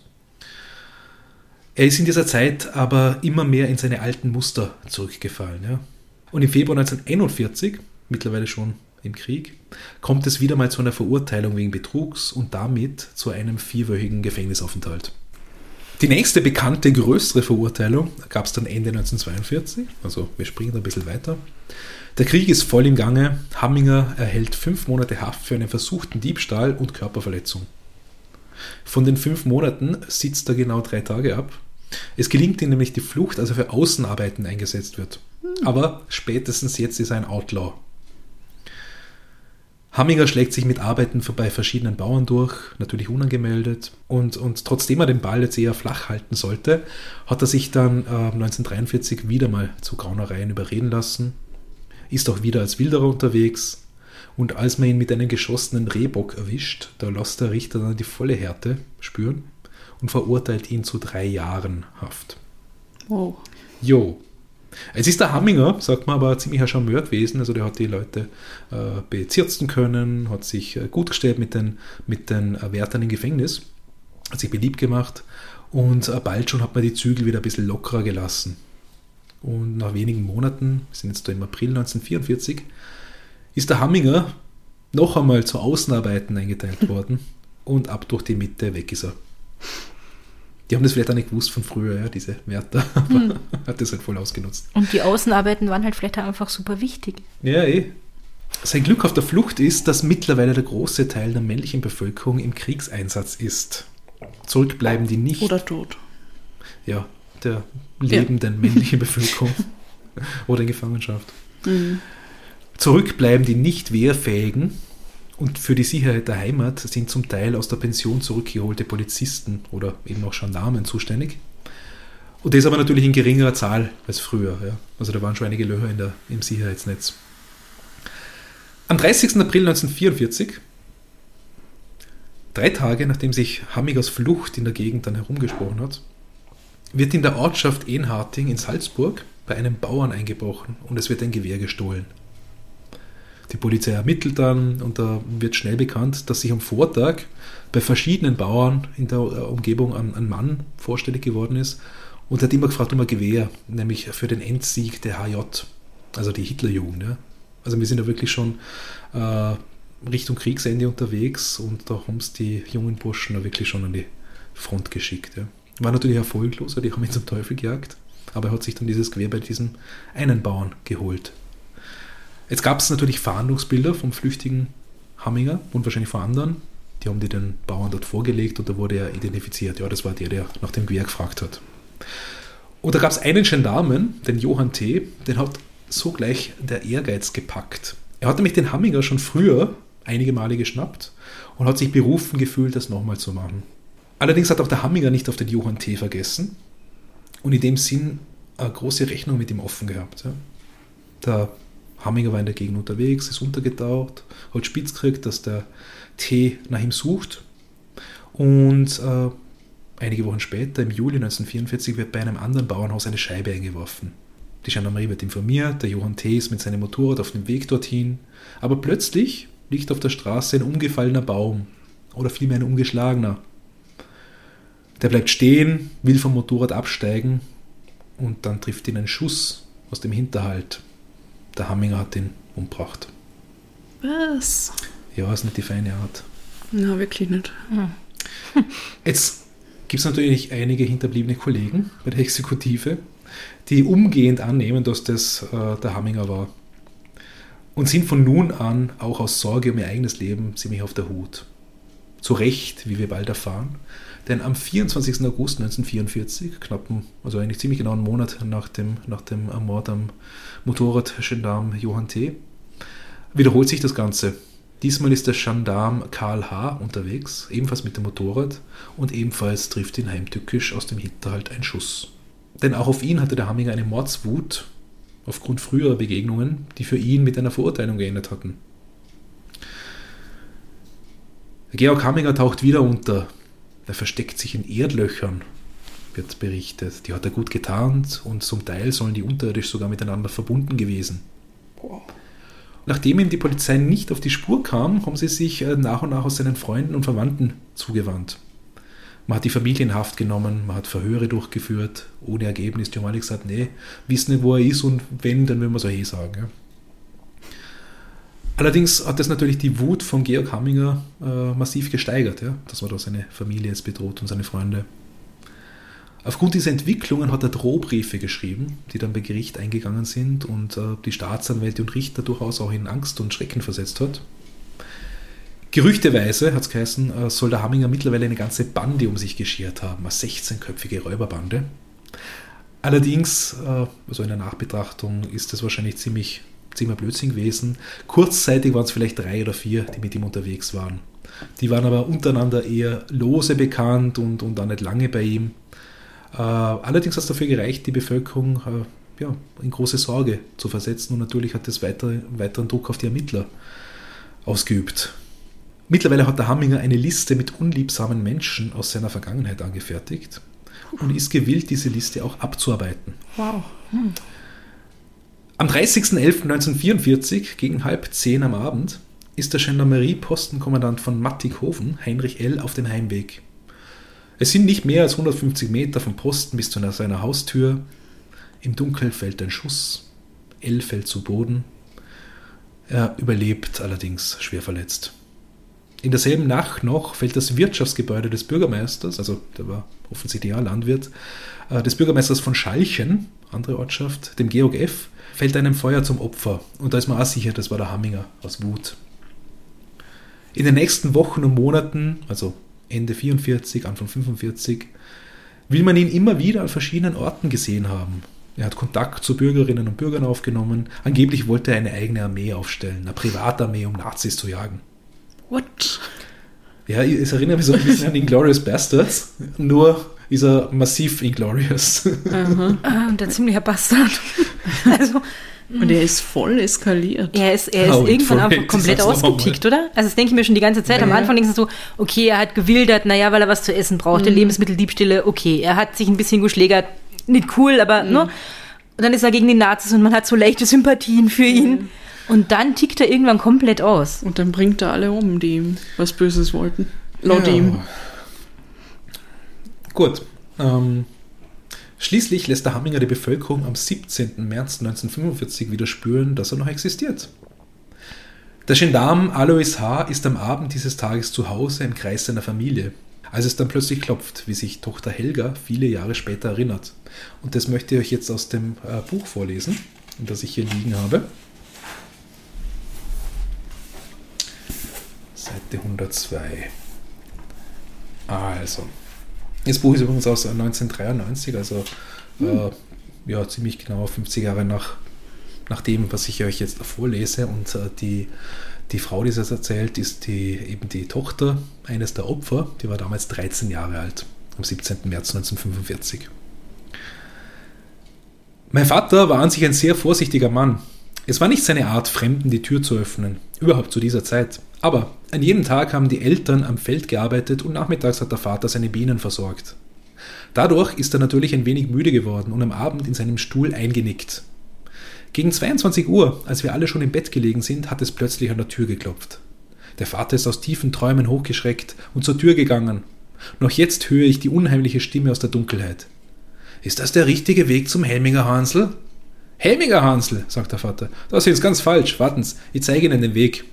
Er ist in dieser Zeit aber immer mehr in seine alten Muster zurückgefallen. Ja. Und im Februar 1941, mittlerweile schon im Krieg, kommt es wieder mal zu einer Verurteilung wegen Betrugs und damit zu einem vierwöchigen Gefängnisaufenthalt. Die nächste bekannte größere Verurteilung gab es dann Ende 1942, also wir springen ein bisschen weiter. Der Krieg ist voll im Gange. Hamminger erhält fünf Monate Haft für einen versuchten Diebstahl und Körperverletzung. Von den fünf Monaten sitzt er genau drei Tage ab. Es gelingt ihm nämlich die Flucht, als er für Außenarbeiten eingesetzt wird. Aber spätestens jetzt ist er ein Outlaw. Hamminger schlägt sich mit Arbeiten bei verschiedenen Bauern durch, natürlich unangemeldet. Und, und trotzdem er den Ball jetzt eher flach halten sollte, hat er sich dann äh, 1943 wieder mal zu Graunereien überreden lassen, ist auch wieder als Wilderer unterwegs. Und als man ihn mit einem geschossenen Rehbock erwischt, da lässt der Richter dann die volle Härte spüren und verurteilt ihn zu drei Jahren Haft. Oh. Jo, es ist der Hamminger, sagt man, aber ein ziemlicher Charmeur gewesen. Also der hat die Leute äh, bezirzen können, hat sich äh, gut gestellt mit den, mit den äh, Wärtern im Gefängnis, hat sich beliebt gemacht und äh, bald schon hat man die Zügel wieder ein bisschen lockerer gelassen. Und nach wenigen Monaten, wir sind jetzt da im April 1944, ist der Hamminger noch einmal zu Außenarbeiten eingeteilt worden und ab durch die Mitte weg ist er. Die haben das vielleicht auch nicht gewusst von früher, ja, diese Wärter, aber hm. hat das halt voll ausgenutzt. Und die Außenarbeiten waren halt vielleicht auch einfach super wichtig. Ja, eh. Sein Glück auf der Flucht ist, dass mittlerweile der große Teil der männlichen Bevölkerung im Kriegseinsatz ist. Zurückbleiben die nicht. Oder tot. Ja, der lebenden ja. männlichen Bevölkerung oder in Gefangenschaft. Mhm. Zurückbleiben die nicht wehrfähigen und für die Sicherheit der Heimat sind zum Teil aus der Pension zurückgeholte Polizisten oder eben auch Gendarmen zuständig. Und das aber natürlich in geringerer Zahl als früher. Ja. Also da waren schon einige Löcher in der, im Sicherheitsnetz. Am 30. April 1944, drei Tage nachdem sich Hammigers Flucht in der Gegend dann herumgesprochen hat, wird in der Ortschaft Enharting in Salzburg bei einem Bauern eingebrochen und es wird ein Gewehr gestohlen. Die Polizei ermittelt dann und da wird schnell bekannt, dass sich am Vortag bei verschiedenen Bauern in der äh, Umgebung ein, ein Mann vorstellig geworden ist und hat immer gefragt um ein Gewehr, nämlich für den Endsieg der HJ, also die Hitlerjugend. Ja. Also wir sind da wirklich schon äh, Richtung Kriegsende unterwegs und da haben es die jungen Burschen da wirklich schon an die Front geschickt. Ja. War natürlich erfolglos, weil die haben ihn zum Teufel gejagt, aber er hat sich dann dieses Gewehr bei diesem einen Bauern geholt. Jetzt gab es natürlich Fahndungsbilder vom flüchtigen Hamminger und wahrscheinlich von anderen. Die haben die den Bauern dort vorgelegt und da wurde er identifiziert. Ja, das war der, der nach dem Gewehr gefragt hat. Und da gab es einen Gendarmen, den Johann T., den hat sogleich der Ehrgeiz gepackt. Er hat nämlich den Hamminger schon früher einige Male geschnappt und hat sich berufen gefühlt, das nochmal zu machen. Allerdings hat auch der Hamminger nicht auf den Johann T. vergessen und in dem Sinn eine große Rechnung mit ihm offen gehabt. Ja. Der Hamminger war in der Gegend unterwegs, ist untergetaucht, hat spitz gekriegt, dass der T nach ihm sucht. Und äh, einige Wochen später, im Juli 1944, wird bei einem anderen Bauernhaus eine Scheibe eingeworfen. Die Gendarmerie wird informiert, der Johann T. ist mit seinem Motorrad auf dem Weg dorthin. Aber plötzlich liegt auf der Straße ein umgefallener Baum oder vielmehr ein umgeschlagener. Der bleibt stehen, will vom Motorrad absteigen und dann trifft ihn ein Schuss aus dem Hinterhalt der Hamminger hat ihn umgebracht. Was? Ja, ist nicht die feine Art. Na, wirklich nicht. Hm. Jetzt gibt es natürlich einige hinterbliebene Kollegen bei der Exekutive, die umgehend annehmen, dass das äh, der Hamminger war. Und sind von nun an auch aus Sorge um ihr eigenes Leben ziemlich auf der Hut. Zu Recht, wie wir bald erfahren, denn am 24. August 1944, knapp, also eigentlich ziemlich genau einen Monat nach dem, nach dem Mord am Motorradgendarm Johann T., wiederholt sich das Ganze. Diesmal ist der Gendarm Karl H. unterwegs, ebenfalls mit dem Motorrad, und ebenfalls trifft ihn heimtückisch aus dem Hinterhalt ein Schuss. Denn auch auf ihn hatte der Hamminger eine Mordswut aufgrund früherer Begegnungen, die für ihn mit einer Verurteilung geendet hatten. Georg Hamminger taucht wieder unter. Er versteckt sich in Erdlöchern, wird berichtet. Die hat er gut getarnt und zum Teil sollen die unterirdisch sogar miteinander verbunden gewesen. Nachdem ihm die Polizei nicht auf die Spur kam, haben sie sich äh, nach und nach aus seinen Freunden und Verwandten zugewandt. Man hat die Familie in Haft genommen, man hat Verhöre durchgeführt, ohne Ergebnis. Die haben alle gesagt, nee, wissen nicht, wo er ist und wenn, dann würden wir auch eh sagen. Ja. Allerdings hat das natürlich die Wut von Georg Hamminger äh, massiv gesteigert, ja, dass man da seine Familie jetzt bedroht und seine Freunde. Aufgrund dieser Entwicklungen hat er Drohbriefe geschrieben, die dann bei Gericht eingegangen sind und äh, die Staatsanwälte und Richter durchaus auch in Angst und Schrecken versetzt hat. Gerüchteweise, hat es geheißen, äh, soll der Hamminger mittlerweile eine ganze Bande um sich geschert haben, eine 16-köpfige Räuberbande. Allerdings, äh, also in der Nachbetrachtung, ist das wahrscheinlich ziemlich, ziemlich Blödsinn gewesen. Kurzzeitig waren es vielleicht drei oder vier, die mit ihm unterwegs waren. Die waren aber untereinander eher lose bekannt und, und auch nicht lange bei ihm. Äh, allerdings hat es dafür gereicht, die Bevölkerung äh, ja, in große Sorge zu versetzen und natürlich hat das weitere, weiteren Druck auf die Ermittler ausgeübt. Mittlerweile hat der Hamminger eine Liste mit unliebsamen Menschen aus seiner Vergangenheit angefertigt und ist gewillt, diese Liste auch abzuarbeiten. Wow. Hm. Am 30.11.1944 gegen halb zehn am Abend ist der Gendarmerie-Postenkommandant von Mattighofen, Heinrich L., auf dem Heimweg. Es sind nicht mehr als 150 Meter vom Posten bis zu seiner Haustür. Im Dunkeln fällt ein Schuss. L fällt zu Boden. Er überlebt allerdings schwer verletzt. In derselben Nacht noch fällt das Wirtschaftsgebäude des Bürgermeisters, also der war offensichtlich auch Landwirt, äh, des Bürgermeisters von Schalchen, andere Ortschaft, dem Georg F., fällt einem Feuer zum Opfer. Und da ist man auch sicher, das war der Hamminger aus Wut. In den nächsten Wochen und Monaten, also Ende 44, Anfang 45, will man ihn immer wieder an verschiedenen Orten gesehen haben. Er hat Kontakt zu Bürgerinnen und Bürgern aufgenommen. Angeblich wollte er eine eigene Armee aufstellen, eine Privatarmee, um Nazis zu jagen. What? Ja, es erinnert mich so ein bisschen an Inglourious Bastards, nur ist er massiv Inglorious. Ah, und ein ziemlicher Bastard. also, und er ist voll eskaliert. Er ist, er ist oh, irgendwann einfach komplett ausgetickt, oder? Also das denke ich mir schon die ganze Zeit. Naja. Am Anfang denkst du so, okay, er hat gewildert, naja, weil er was zu essen brauchte, mhm. Lebensmitteldiebstähle, okay. Er hat sich ein bisschen geschlägert, nicht cool, aber, mhm. ne? Und dann ist er gegen die Nazis und man hat so leichte Sympathien für ihn. Mhm. Und dann tickt er irgendwann komplett aus. Und dann bringt er alle um, die ihm was Böses wollten. Laut ja. ihm. Gut. Ähm, Schließlich lässt der Hamminger die Bevölkerung am 17. März 1945 wieder spüren, dass er noch existiert. Der Gendarm Alois H. ist am Abend dieses Tages zu Hause im Kreis seiner Familie, als es dann plötzlich klopft, wie sich Tochter Helga viele Jahre später erinnert. Und das möchte ich euch jetzt aus dem äh, Buch vorlesen, das ich hier liegen habe. Seite 102. Also, das Buch ist übrigens aus 1993, also hm. äh, ja, ziemlich genau 50 Jahre nach, nach dem, was ich euch jetzt vorlese. Und äh, die, die Frau, die es erzählt, ist die, eben die Tochter eines der Opfer. Die war damals 13 Jahre alt, am 17. März 1945. Mein Vater war an sich ein sehr vorsichtiger Mann. Es war nicht seine Art, Fremden die Tür zu öffnen, überhaupt zu dieser Zeit. Aber an jedem Tag haben die Eltern am Feld gearbeitet und nachmittags hat der Vater seine Bienen versorgt. Dadurch ist er natürlich ein wenig müde geworden und am Abend in seinem Stuhl eingenickt. Gegen 22 Uhr, als wir alle schon im Bett gelegen sind, hat es plötzlich an der Tür geklopft. Der Vater ist aus tiefen Träumen hochgeschreckt und zur Tür gegangen. Noch jetzt höre ich die unheimliche Stimme aus der Dunkelheit. Ist das der richtige Weg zum Helminger Hansel? Helmiger Hansel, sagt der Vater. Das ist ganz falsch. Warten's, ich zeige Ihnen den Weg.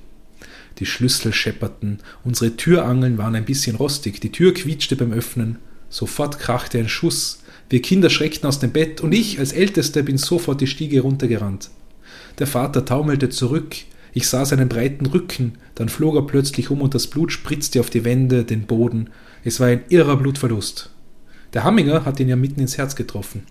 Die Schlüssel schepperten, unsere Türangeln waren ein bisschen rostig, die Tür quietschte beim Öffnen. Sofort krachte ein Schuss. Wir Kinder schreckten aus dem Bett und ich als Ältester bin sofort die Stiege runtergerannt. Der Vater taumelte zurück. Ich sah seinen breiten Rücken, dann flog er plötzlich um und das Blut spritzte auf die Wände, den Boden. Es war ein irrer Blutverlust. Der Hamminger hat ihn ja mitten ins Herz getroffen.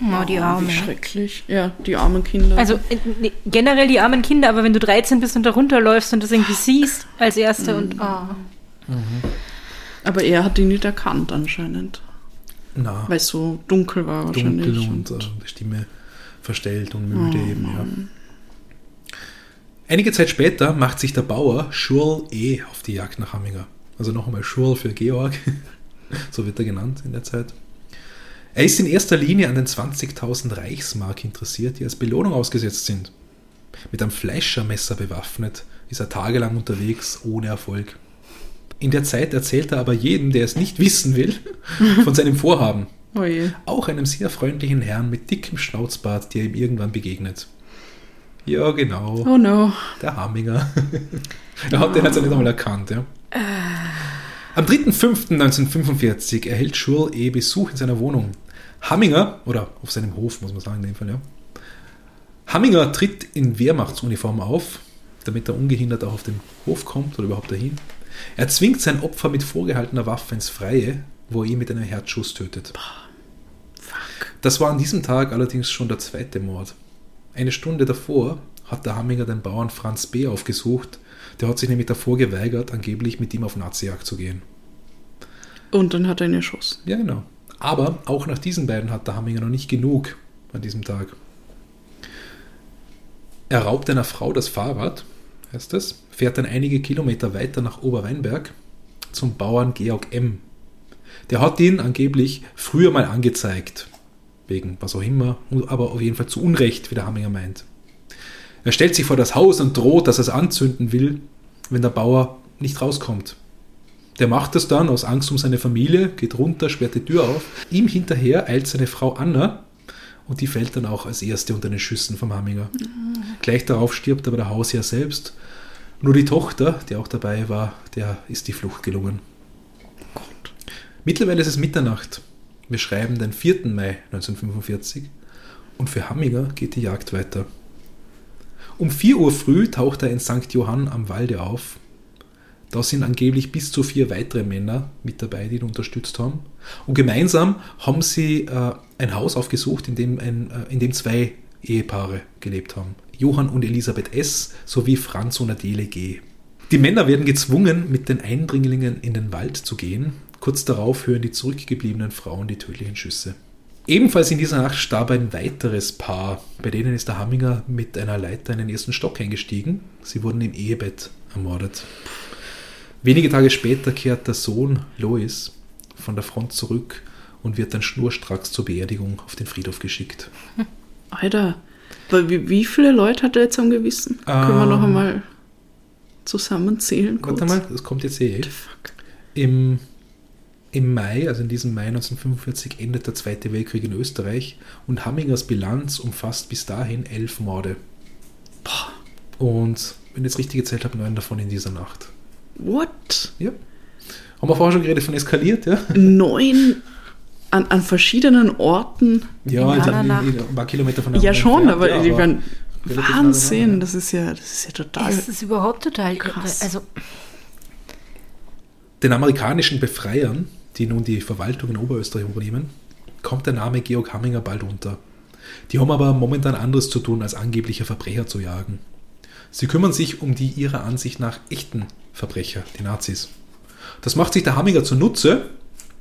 Oh, die Arme. Wie schrecklich. Ja, die armen Kinder. Also äh, generell die armen Kinder, aber wenn du 13 bist und da runterläufst und das irgendwie siehst als Erste und oh. Aber er hat die nicht erkannt anscheinend. Na, Weil es so dunkel war wahrscheinlich. dunkel und äh, die Stimme verstellt und müde eben, ja. Einige Zeit später macht sich der Bauer Schurl E. auf die Jagd nach Hamminger. Also noch einmal Schurl für Georg, so wird er genannt in der Zeit. Er ist in erster Linie an den 20.000 Reichsmark interessiert, die als Belohnung ausgesetzt sind. Mit einem Fleischermesser bewaffnet ist er tagelang unterwegs, ohne Erfolg. In der Zeit erzählt er aber jedem, der es nicht wissen will, von seinem Vorhaben. Oh je. Auch einem sehr freundlichen Herrn mit dickem Schnauzbart, der ihm irgendwann begegnet. Ja, genau. Oh no. Der Haminger. er hat den jetzt nicht einmal erkannt, ja. Am 3.5.1945 erhält Schurl E. Besuch in seiner Wohnung. Hamminger, oder auf seinem Hof, muss man sagen in dem Fall, ja. Hamminger tritt in Wehrmachtsuniform auf, damit er ungehindert auch auf den Hof kommt oder überhaupt dahin. Er zwingt sein Opfer mit vorgehaltener Waffe ins Freie, wo er ihn mit einem Herzschuss tötet. Das war an diesem Tag allerdings schon der zweite Mord. Eine Stunde davor hat der Hamminger den Bauern Franz B. aufgesucht. Der hat sich nämlich davor geweigert, angeblich mit ihm auf Nazijagd zu gehen. Und dann hat er ihn erschossen. Ja, genau. Aber auch nach diesen beiden hat der Hamminger noch nicht genug an diesem Tag. Er raubt einer Frau das Fahrrad, heißt es, fährt dann einige Kilometer weiter nach Oberweinberg zum Bauern Georg M. Der hat ihn angeblich früher mal angezeigt. Wegen was auch immer, aber auf jeden Fall zu Unrecht, wie der Hamminger meint. Er stellt sich vor das Haus und droht, dass er es anzünden will, wenn der Bauer nicht rauskommt. Der macht es dann aus Angst um seine Familie, geht runter, sperrt die Tür auf. Ihm hinterher eilt seine Frau Anna und die fällt dann auch als erste unter den Schüssen vom Hamminger. Gleich darauf stirbt aber der Hausherr selbst. Nur die Tochter, die auch dabei war, der ist die Flucht gelungen. Mittlerweile ist es Mitternacht. Wir schreiben den 4. Mai 1945 und für Hamminger geht die Jagd weiter. Um 4 Uhr früh taucht er in St. Johann am Walde auf. Da sind angeblich bis zu vier weitere Männer mit dabei, die ihn unterstützt haben. Und gemeinsam haben sie äh, ein Haus aufgesucht, in dem, ein, äh, in dem zwei Ehepaare gelebt haben. Johann und Elisabeth S. sowie Franz und Adele G. Die Männer werden gezwungen, mit den Eindringlingen in den Wald zu gehen. Kurz darauf hören die zurückgebliebenen Frauen die tödlichen Schüsse. Ebenfalls in dieser Nacht starb ein weiteres Paar. Bei denen ist der Hamminger mit einer Leiter in den ersten Stock eingestiegen. Sie wurden im Ehebett ermordet. Wenige Tage später kehrt der Sohn Lois von der Front zurück und wird dann schnurstracks zur Beerdigung auf den Friedhof geschickt. Alter, wie, viele Leute hat er jetzt am Gewissen? Können wir noch Ähm, einmal zusammenzählen kurz? Warte mal, das kommt jetzt eh. Fuck. Im, Im Mai, also in diesem Mai 1945, endet der Zweite Weltkrieg in Österreich und Hammingers Bilanz umfasst bis dahin elf Morde. Und wenn ich jetzt richtig gezählt habe, neun davon in dieser Nacht. What? Ja. Haben wir vorher schon geredet von eskaliert, ja? Neun an, an verschiedenen Orten? Ja, In also einer in, in, ein paar Kilometer von der Ja, schon, entfernt, aber ja, ich meine, Wahnsinn, das ist ja, das ist ja total. Es ist überhaupt total. Krass. Also, Den amerikanischen Befreiern, die nun die Verwaltung in Oberösterreich übernehmen, kommt der Name Georg Hamminger bald unter. Die haben aber momentan anderes zu tun, als angebliche Verbrecher zu jagen. Sie kümmern sich um die ihrer Ansicht nach echten Verbrecher, die Nazis. Das macht sich der Hamminger zunutze,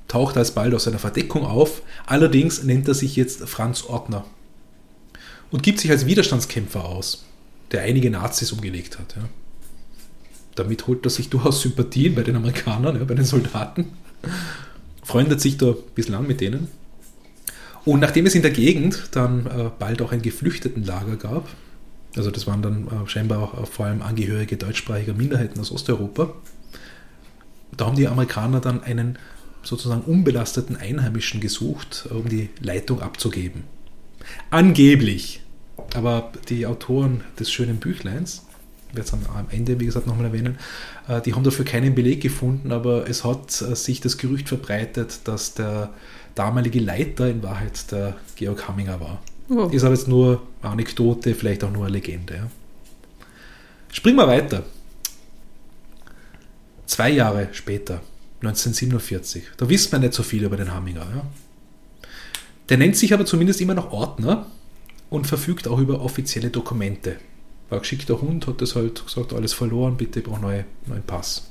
taucht alsbald aus seiner Verdeckung auf, allerdings nennt er sich jetzt Franz Ortner und gibt sich als Widerstandskämpfer aus, der einige Nazis umgelegt hat. Ja. Damit holt er sich durchaus Sympathien bei den Amerikanern, ja, bei den Soldaten, freundet sich da an mit denen. Und nachdem es in der Gegend dann äh, bald auch ein Geflüchtetenlager gab, also das waren dann äh, scheinbar auch äh, vor allem Angehörige deutschsprachiger Minderheiten aus Osteuropa, da haben die Amerikaner dann einen sozusagen unbelasteten Einheimischen gesucht, äh, um die Leitung abzugeben. Angeblich. Aber die Autoren des schönen Büchleins, ich werde es am Ende, wie gesagt, nochmal erwähnen, äh, die haben dafür keinen Beleg gefunden, aber es hat äh, sich das Gerücht verbreitet, dass der damalige Leiter in Wahrheit der Georg Hamminger war. Oh. Ist aber jetzt nur Anekdote, vielleicht auch nur eine Legende. Ja. Springen wir weiter. Zwei Jahre später, 1947, da wissen wir nicht so viel über den Hamminger. Ja. Der nennt sich aber zumindest immer noch Ordner und verfügt auch über offizielle Dokumente. War ein geschickter Hund, hat das halt gesagt, alles verloren, bitte, brauche neue, neuen Pass.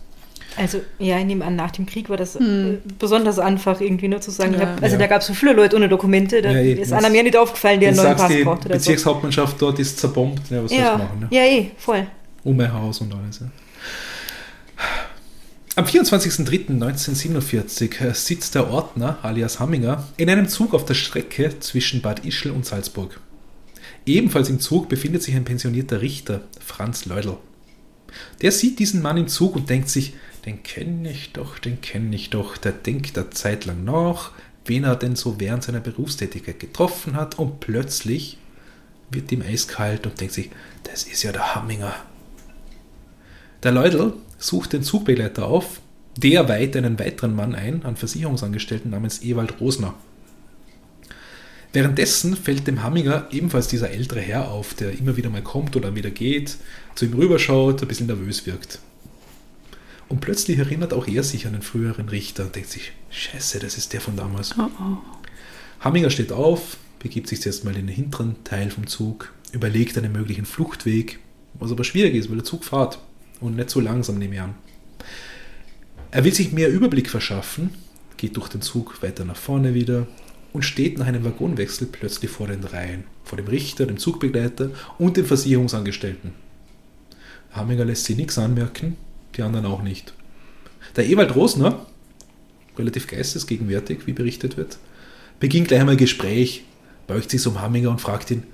Also, ja, ich nehme an, nach dem Krieg war das äh, besonders einfach, irgendwie nur zu sagen, Ja. hab, also Ja. da gab es so viele Leute ohne Dokumente, da Ja, eh, ist einer mir nicht aufgefallen, der einen neuen Pass die braucht oder so. Bezirkshauptmannschaft dort ist zerbombt, ja, was soll ich Ja, machen? Ne? ja, eh, voll. Um mein Haus und alles. Ja. Am 24.03.1947 äh, sitzt der Ordner, alias Hamminger, in einem Zug auf der Strecke zwischen Bad Ischl und Salzburg. Ebenfalls im Zug befindet sich ein pensionierter Richter, Franz Leudl. Der sieht diesen Mann im Zug und denkt sich, den kenne ich doch, den kenne ich doch. Der denkt eine Zeit lang nach, wen er denn so während seiner Berufstätigkeit getroffen hat und plötzlich wird ihm eiskalt und denkt sich, das ist ja der Hamminger. Der Leudl sucht den Zugbegleiter auf, der weiht einen weiteren Mann ein, einen Versicherungsangestellten namens Ewald Rosner. Währenddessen fällt dem Hamminger ebenfalls dieser ältere Herr auf, der immer wieder mal kommt oder wieder geht, zu ihm rüberschaut, ein bisschen nervös wirkt. Und plötzlich erinnert auch er sich an den früheren Richter und denkt sich, scheiße, das ist der von damals. Oh, oh. Hamminger steht auf, begibt sich jetzt mal in den hinteren Teil vom Zug, überlegt einen möglichen Fluchtweg, was aber schwierig ist, weil der Zug fährt und nicht so langsam nehme ich an. Er will sich mehr Überblick verschaffen, geht durch den Zug weiter nach vorne wieder und steht nach einem Waggonwechsel plötzlich vor den Reihen, vor dem Richter, dem Zugbegleiter und dem Versicherungsangestellten. Hamminger lässt sich nichts anmerken, die anderen auch nicht. Der Ewald Rosner, relativ geistesgegenwärtig, wie berichtet wird, beginnt gleich einmal ein Gespräch, beugt sich um Hamminger und fragt ihn,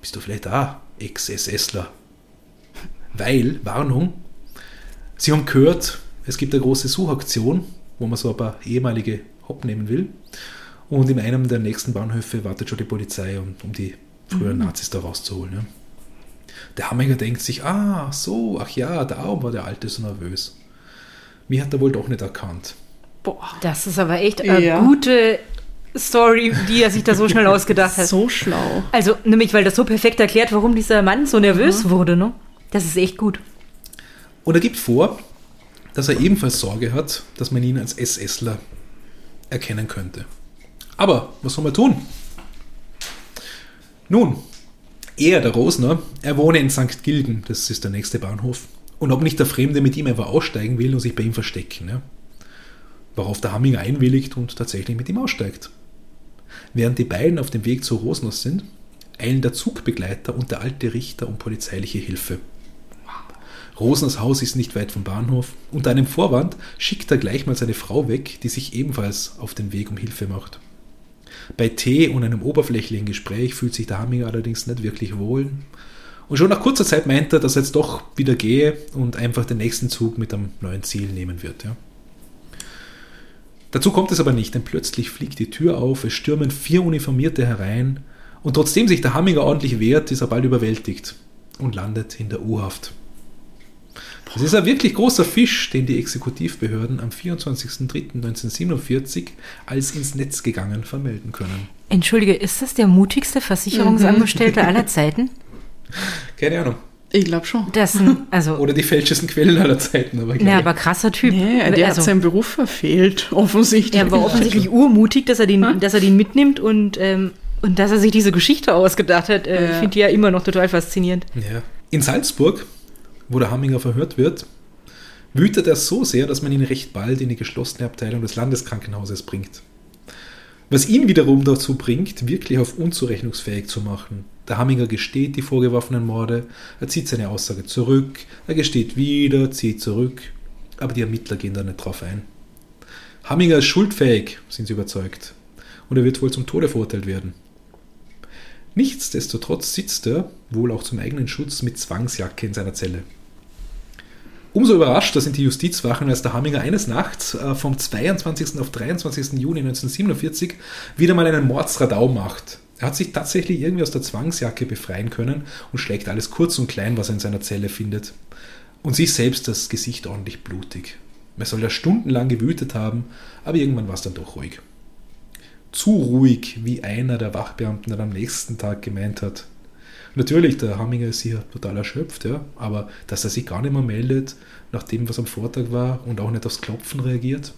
bist du vielleicht da, Ex-SSler? Weil, Warnung, Sie haben gehört, es gibt eine große Suchaktion, wo man so ein paar ehemalige Hopp nehmen will. Und in einem der nächsten Bahnhöfe wartet schon die Polizei, um, um die früheren Nazis da rauszuholen. Ja. Der Hamminger denkt sich, ah, so, ach ja, darum war der Alte so nervös. Mich hat er wohl doch nicht erkannt. Boah, Das ist aber echt eine Ja. gute Story, die er sich da so schnell ausgedacht hat. so schlau. Also, nämlich, weil das so perfekt erklärt, warum dieser Mann so nervös wurde, ne? Das ist echt gut. Und er gibt vor, dass er ebenfalls Sorge hat, dass man ihn als SSler erkennen könnte. Aber was soll man tun? Nun, er, der Rosner, er wohne in St. Gilgen, das ist der nächste Bahnhof. Und ob nicht der Fremde mit ihm einfach aussteigen will und sich bei ihm verstecken. Ja? Worauf der Hamminger einwilligt und tatsächlich mit ihm aussteigt. Während die beiden auf dem Weg zu Rosners sind, eilen der Zugbegleiter und der alte Richter um polizeiliche Hilfe. Rosners Haus ist nicht weit vom Bahnhof. Unter einem Vorwand schickt er gleich mal seine Frau weg, die sich ebenfalls auf den Weg um Hilfe macht. Bei Tee und einem oberflächlichen Gespräch fühlt sich der Hamminger allerdings nicht wirklich wohl. Und schon nach kurzer Zeit meint er, dass er jetzt doch wieder gehe und einfach den nächsten Zug mit einem neuen Ziel nehmen wird. Ja. Dazu kommt es aber nicht, denn plötzlich fliegt die Tür auf, es stürmen vier Uniformierte herein und trotzdem sich der Hamminger ordentlich wehrt, ist er bald überwältigt und landet in der U-Haft. Das ist ein wirklich großer Fisch, den die Exekutivbehörden am 24.03.1947 als ins Netz gegangen vermelden können. Entschuldige, ist das der mutigste Versicherungsangestellte aller Zeiten? Keine Ahnung. Ich glaube schon. Das sind, also, Oder die fälschesten Quellen aller Zeiten. Aber, ja, aber krasser Typ. Nee, der also, hat seinen Beruf verfehlt, offensichtlich. er war offensichtlich urmutig, dass er den, dass er den mitnimmt und, ähm, und dass er sich diese Geschichte ausgedacht hat. Äh, Ja. Ich finde die ja immer noch total faszinierend. ja. In Salzburg, wo der Hamminger verhört wird, wütet er so sehr, dass man ihn recht bald in die geschlossene Abteilung des Landeskrankenhauses bringt. Was ihn wiederum dazu bringt, wirklich auf unzurechnungsfähig zu machen. Der Hamminger gesteht die vorgeworfenen Morde, er zieht seine Aussage zurück, er gesteht wieder, zieht zurück, aber die Ermittler gehen da nicht drauf ein. Hamminger ist schuldfähig, sind sie überzeugt, und er wird wohl zum Tode verurteilt werden. Nichtsdestotrotz sitzt er, wohl auch zum eigenen Schutz, mit Zwangsjacke in seiner Zelle. Umso überraschter sind die Justizwachen, als der Hamminger eines Nachts äh, vom 22. auf 23. Juni 1947 wieder mal einen Mordsradau macht. Er hat sich tatsächlich irgendwie aus der Zwangsjacke befreien können und schlägt alles kurz und klein, was er in seiner Zelle findet. Und sich selbst das Gesicht ordentlich blutig. Er soll ja stundenlang gewütet haben, aber irgendwann war es dann doch ruhig. Zu ruhig, wie einer der Wachbeamten dann am nächsten Tag gemeint hat. Natürlich, der Hamminger ist hier total erschöpft, ja, aber dass er sich gar nicht mehr meldet, nach dem, was am Vortag war und auch nicht aufs Klopfen reagiert.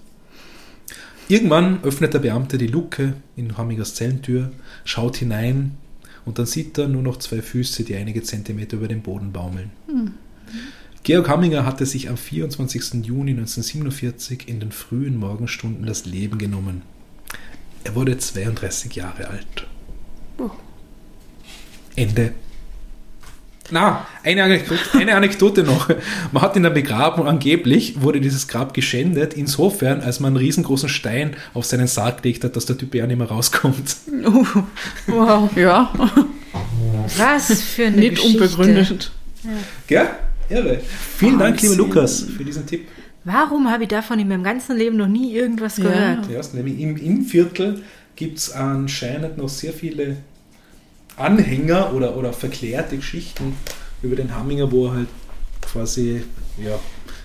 Irgendwann öffnet der Beamte die Luke in Hammingers Zellentür, schaut hinein und dann sieht er nur noch zwei Füße, die einige Zentimeter über dem Boden baumeln. Georg Hamminger hatte sich am 24. Juni 1947 in den frühen Morgenstunden das Leben genommen. Er wurde 32 Jahre alt. Ende. Na, eine Anekdote, eine Anekdote noch. Man hat ihn dann begraben und angeblich wurde dieses Grab geschändet, insofern, als man einen riesengroßen Stein auf seinen Sarg gelegt hat, dass der Typ ja nicht mehr rauskommt. Uh, Wow. ja, Was für eine nicht Geschichte. unbegründet. Gell? Irre. Vielen Dank, lieber Wahnsinn. Lukas, für diesen Tipp. Warum habe ich davon in meinem ganzen Leben noch nie irgendwas gehört? Ja, nämlich im Innenviertel gibt es anscheinend noch sehr viele Anhänger oder, oder verklärte Geschichten über den Hamminger, wo er halt quasi ja,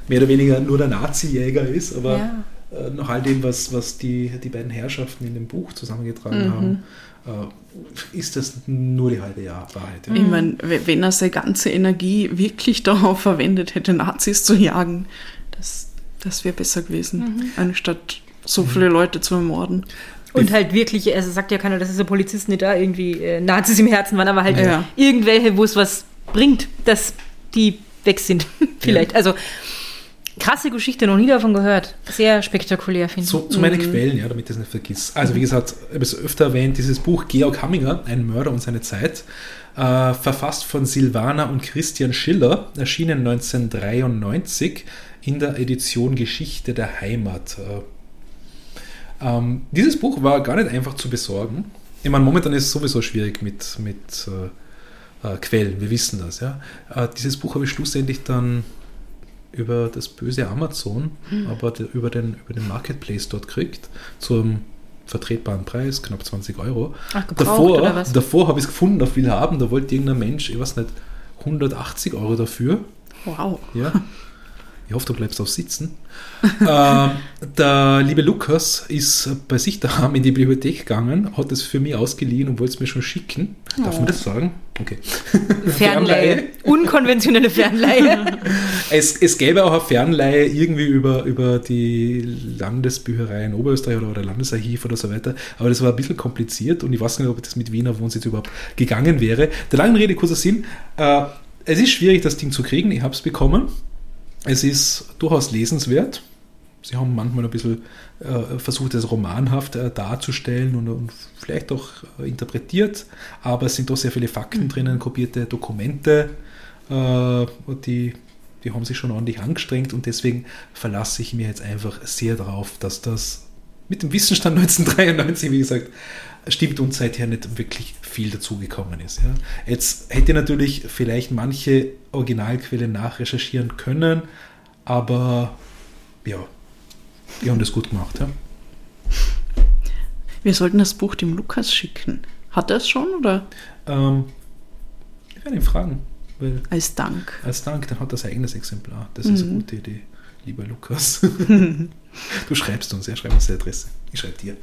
mehr oder weniger nur der Nazi-Jäger ist, aber Ja. äh, nach all dem, was, was die, die beiden Herrschaften in dem Buch zusammengetragen haben, äh, ist das nur die halbe Jahr Wahrheit. Ja. Ich meine, wenn er seine ganze Energie wirklich darauf verwendet hätte, Nazis zu jagen, das, das wäre besser gewesen, anstatt so viele Leute zu ermorden. Und halt wirklich, also sagt ja keiner, dass diese Polizisten nicht da irgendwie äh, Nazis im Herzen waren, aber halt Ja. irgendwelche, wo es was bringt, dass die weg sind. Vielleicht. Also krasse Geschichte, noch nie davon gehört. Sehr spektakulär, finde ich. Zu, zu meinen Quellen, ja, damit ich es nicht vergiss. Also wie gesagt, ich habe es öfter erwähnt, dieses Buch Georg Hamminger, ein Mörder und seine Zeit, äh, verfasst von Silvana und Christian Schiller, erschienen 1993 in der Edition Geschichte der Heimat. Äh, ähm, dieses Buch war gar nicht einfach zu besorgen. Ich meine, momentan ist es sowieso schwierig mit, mit äh, äh, Quellen, wir wissen das. Ja? Äh, dieses Buch habe ich schlussendlich dann über das böse Amazon, aber de, über, den, über den Marketplace dort kriegt, zum vertretbaren Preis, knapp 20 Euro. Ach, davor davor habe ich es gefunden auf Willhaben, da wollte irgendein Mensch, ich weiß nicht, 180 Euro dafür. Wow. Ja. Ich hoffe, du bleibst auch sitzen. ähm, der liebe Lukas ist bei sich daheim in die Bibliothek gegangen, hat es für mich ausgeliehen und wollte es mir schon schicken. Darf man das sagen? Okay. Fernleihe. Unkonventionelle Fernleihe. Es, es gäbe auch eine Fernleihe irgendwie über, über die Landesbücherei in Oberösterreich oder, oder Landesarchiv oder so weiter. Aber das war ein bisschen kompliziert und ich weiß nicht, ob das mit Wiener Wohnsitz überhaupt gegangen wäre. Der langen Rede, kurzer Sinn. Äh, es ist schwierig, das Ding zu kriegen. Ich habe es bekommen. Es ist durchaus lesenswert. Sie haben manchmal ein bisschen äh, versucht, es romanhaft äh, darzustellen und, und vielleicht auch äh, interpretiert, aber es sind doch sehr viele Fakten drinnen, kopierte Dokumente, die, die haben sich schon ordentlich angestrengt. Und deswegen verlasse ich mir jetzt einfach sehr darauf, dass das mit dem Wissensstand 1993, wie gesagt, stimmt und seither nicht wirklich viel dazugekommen ist. Ja. Jetzt hätte natürlich vielleicht manche Originalquellen nachrecherchieren können, aber ja, die haben das gut gemacht. Ja. Wir sollten das Buch dem Lukas schicken. Hat er es schon oder Ähm, ich werde ihn fragen, als Dank? als Dank, dann hat er sein eigenes Exemplar. Das ist eine gute Idee, lieber Lukas. du schreibst uns, ja, schreib uns die Adresse. Ich schreibe dir.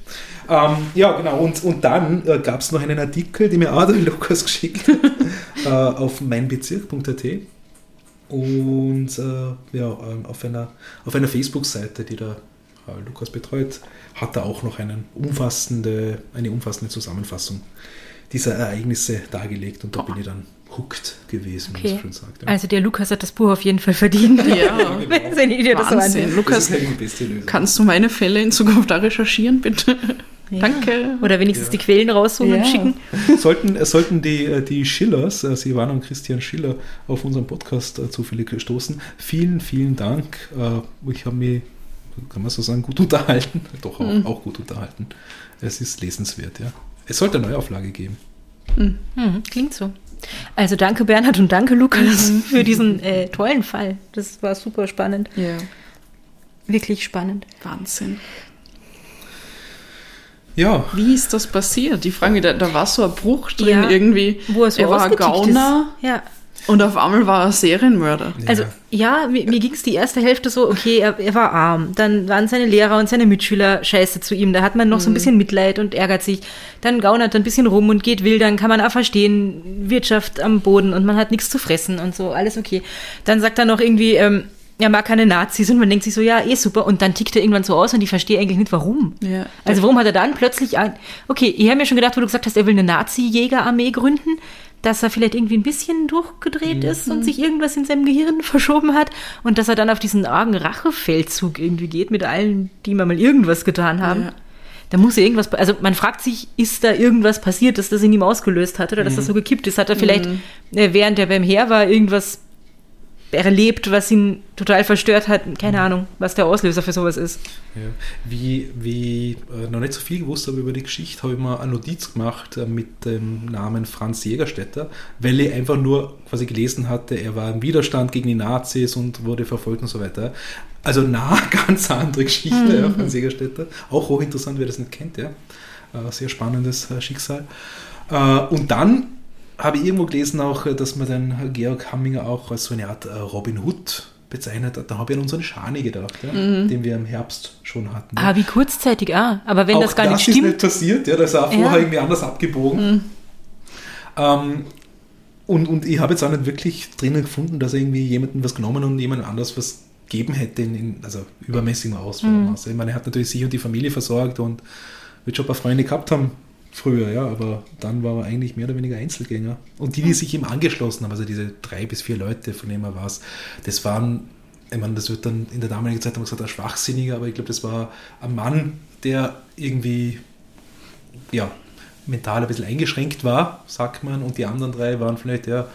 Ähm, ja, genau. Und, und dann äh, gab es noch einen Artikel, den mir auch der Lukas geschickt hat, äh, auf meinbezirk.at. Und äh, ja, ähm, auf einer, auf einer Facebook-Seite, die der äh, Lukas betreut, hat er auch noch einen umfassende, eine umfassende Zusammenfassung dieser Ereignisse dargelegt und da bin ich dann hooked gewesen, wie Okay. man so schön sagt. Ja. Also der Lukas hat das Buch auf jeden Fall verdient. Ja. Wenn ihr das so annimmt. Lukas, kannst du meine Fälle in Zukunft da recherchieren, bitte? Danke. Oder wenigstens Ja. die Quellen rausholen Ja. und schicken. sollten, äh, sollten die, äh, die Schillers, äh, Silvana und Christian Schiller, auf unseren Podcast äh, zufällig gestoßen, vielen, vielen Dank. Äh, Ich habe mich, kann man so sagen, gut unterhalten. Doch, auch, auch gut unterhalten. Es ist lesenswert, ja. Es sollte eine Neuauflage geben. Mhm, klingt so. Also danke Bernhard und danke Lukas für diesen äh, tollen Fall. Das war super spannend. Ja, Wirklich spannend. Wahnsinn. Ja, Wie ist das passiert? Die Frage, da, da war so ein Bruch drin Ja, irgendwie. Wo er so er war Gauner Ist. Ja. Und auf einmal war er Serienmörder. Also ja, mir, mir ging es die erste Hälfte so, okay, er, er war arm. Dann waren seine Lehrer und seine Mitschüler scheiße zu ihm. Da hat man noch so ein bisschen Mitleid und ärgert sich. Dann gaunert er ein bisschen rum und geht wild. Dann kann man auch verstehen, Wirtschaft am Boden und man hat nichts zu fressen und so, alles okay. Dann sagt er noch irgendwie, ähm, er mag keine Nazis und man denkt sich so, ja, eh super. Und dann tickt er irgendwann so aus und ich verstehe eigentlich nicht, warum. Ja. Also warum hat er dann plötzlich ein... Okay, ich habe mir schon gedacht, wo du gesagt hast, er will eine Nazi-Jägerarmee gründen, dass er vielleicht irgendwie ein bisschen durchgedreht ist und sich irgendwas in seinem Gehirn verschoben hat und dass er dann auf diesen argen Rachefeldzug irgendwie geht mit allen, die mal irgendwas getan haben. Ja. Da muss ja irgendwas, also man fragt sich, ist da irgendwas passiert, dass das in ihm ausgelöst hat oder dass das so gekippt ist? Hat er vielleicht, äh, während er beim Heer war, irgendwas erlebt, was ihn total verstört hat? Keine Ahnung, was der Auslöser für sowas ist. Ja. Wie, wie äh, noch nicht so viel gewusst habe über die Geschichte, habe ich mir eine Notiz gemacht äh, mit dem Namen Franz Jägerstätter, weil ich einfach nur quasi gelesen hatte, er war im Widerstand gegen die Nazis und wurde verfolgt und so weiter. Also na, ganz andere Geschichte, ja, Franz Jägerstätter. Auch hochinteressant, wer das nicht kennt, ja. Äh, sehr spannendes äh, Schicksal. Äh, und dann habe ich irgendwo gelesen auch, dass man den Georg Hamminger auch als so eine Art äh, Robin Hood bezeichnet hat. Da habe ich an unseren Schani gedacht, ja, den wir im Herbst schon hatten. ja. Ah, wie kurzzeitig, ah. Aber wenn Auch das gar nicht ist stimmt. nicht passiert, ja, das ist auch vorher Ja. irgendwie anders abgebogen. Ähm, und, und ich habe jetzt auch nicht wirklich drinnen gefunden, dass er irgendwie jemanden was genommen und jemand anders was gegeben hätte, in, in, also übermäßigem Ausmaß. Mhm. Also ich meine, er hat natürlich sich und die Familie versorgt und wird schon ein paar Freunde gehabt haben früher, ja, aber dann war er eigentlich mehr oder weniger Einzelgänger. Und die, die sich ihm angeschlossen haben, also diese drei bis vier Leute, von denen er war das waren, ich meine, das wird dann in der damaligen Zeit haben wir gesagt, ein Schwachsinniger, aber ich glaube, das war ein Mann, der irgendwie, ja, mental ein bisschen eingeschränkt war, sagt man, und die anderen drei waren vielleicht ja